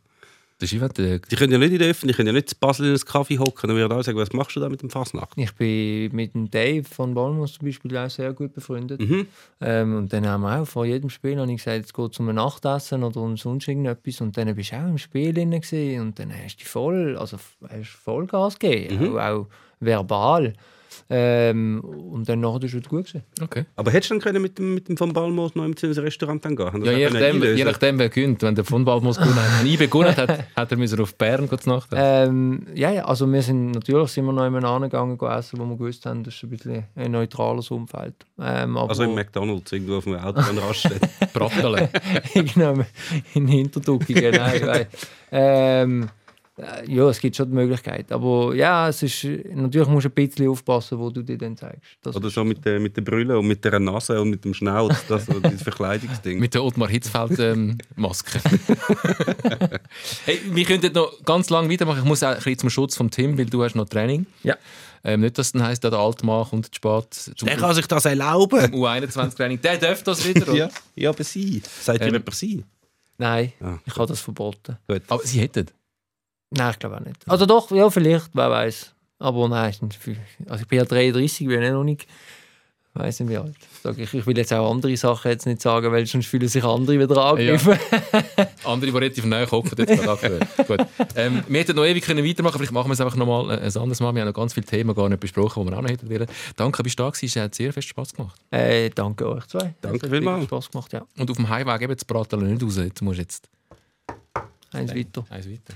Das ist der, Die können ja nicht in der Öffentlichkeit, die können ja nicht zu Basel in einen Kaffee hocken und werden alle sagen, was machst du da mit dem Fasnacht? Ich bin mit dem Dave von Balmus zum Beispiel auch sehr gut befreundet. Mhm. Ähm, und dann haben wir auch vor jedem Spiel habe ich gesagt, jetzt geht es um ein Nachtessen oder um sonst irgendetwas. Und dann bist du auch im Spiel drin und dann hast du voll, also hast Vollgas gegeben, auch, auch verbal. Ähm, und dann nachher ist es gut gewesen. Okay. Aber hättest du dann können mit dem, mit dem von Balmos noch ins Restaurant dann gehen? Ja, je nachdem, je nachdem, wer gönnt. Wenn der von Balmos gewonnen hat, nie begonnen hat, hat er müssen auf Bern gehen zu Nacht. Ähm, ja, ja, also wir sind natürlich sind wir noch jemand angegangen essen, wo wir gewusst haben, das ist ein bisschen ein neutrales Umfeld. Ähm, aber Also im McDonalds, irgendwo auf dem Auto an Raststätte. Brattele. genau, in Hinterduckingen, nein, nein. Ähm, äh, ja, es gibt schon die Möglichkeit. Aber ja, es ist, natürlich musst du ein bisschen aufpassen, wo du dich dann zeigst. Das Oder so mit der, mit der Brille und mit der Nase und mit dem Schnauz, das dieses Verkleidungsding. Mit der Ottmar Hitzfeld-Maske. hey, wir könnten noch ganz lange weitermachen. Ich muss auch ein bisschen zum Schutz von Tim, weil du hast noch Training. Ja. Ähm, nicht, dass es dann heisst, der Altmann kommt zu spät zum der kann sich das erlauben. U21-Training. Der darf das wieder? Ja, ja, aber sie. Sagt Ähm, ihr jemand sie? Nein, Ah, ich habe das verboten. Aber sie hätten. Nein, ich glaube auch nicht. Also doch, ja, vielleicht, wer weiß. Aber nein, also ich bin ja 33, bin ja noch nicht, weiß nicht wie alt. Sag ich, ich will jetzt auch andere Sachen jetzt nicht sagen, weil sonst fühlen sich andere wieder angegriffen. Andere, die relativ nahe hocken, jetzt gerade aktuell. Gut. Ähm, wir hätten noch ewig können weitermachen vielleicht machen wir es einfach noch mal äh, ein anderes Mal. Wir haben noch ganz viele Themen gar nicht besprochen, die wir auch noch hätten wollen. Danke, bist du da gewesen. Es hat sehr viel Spass gemacht. Äh, danke euch zwei. Danke vielmals. Spaß gemacht, ja. Und auf dem Heimweg eben das Bratel nicht raus. Jetzt musst du jetzt Eins weiter. eins weiter.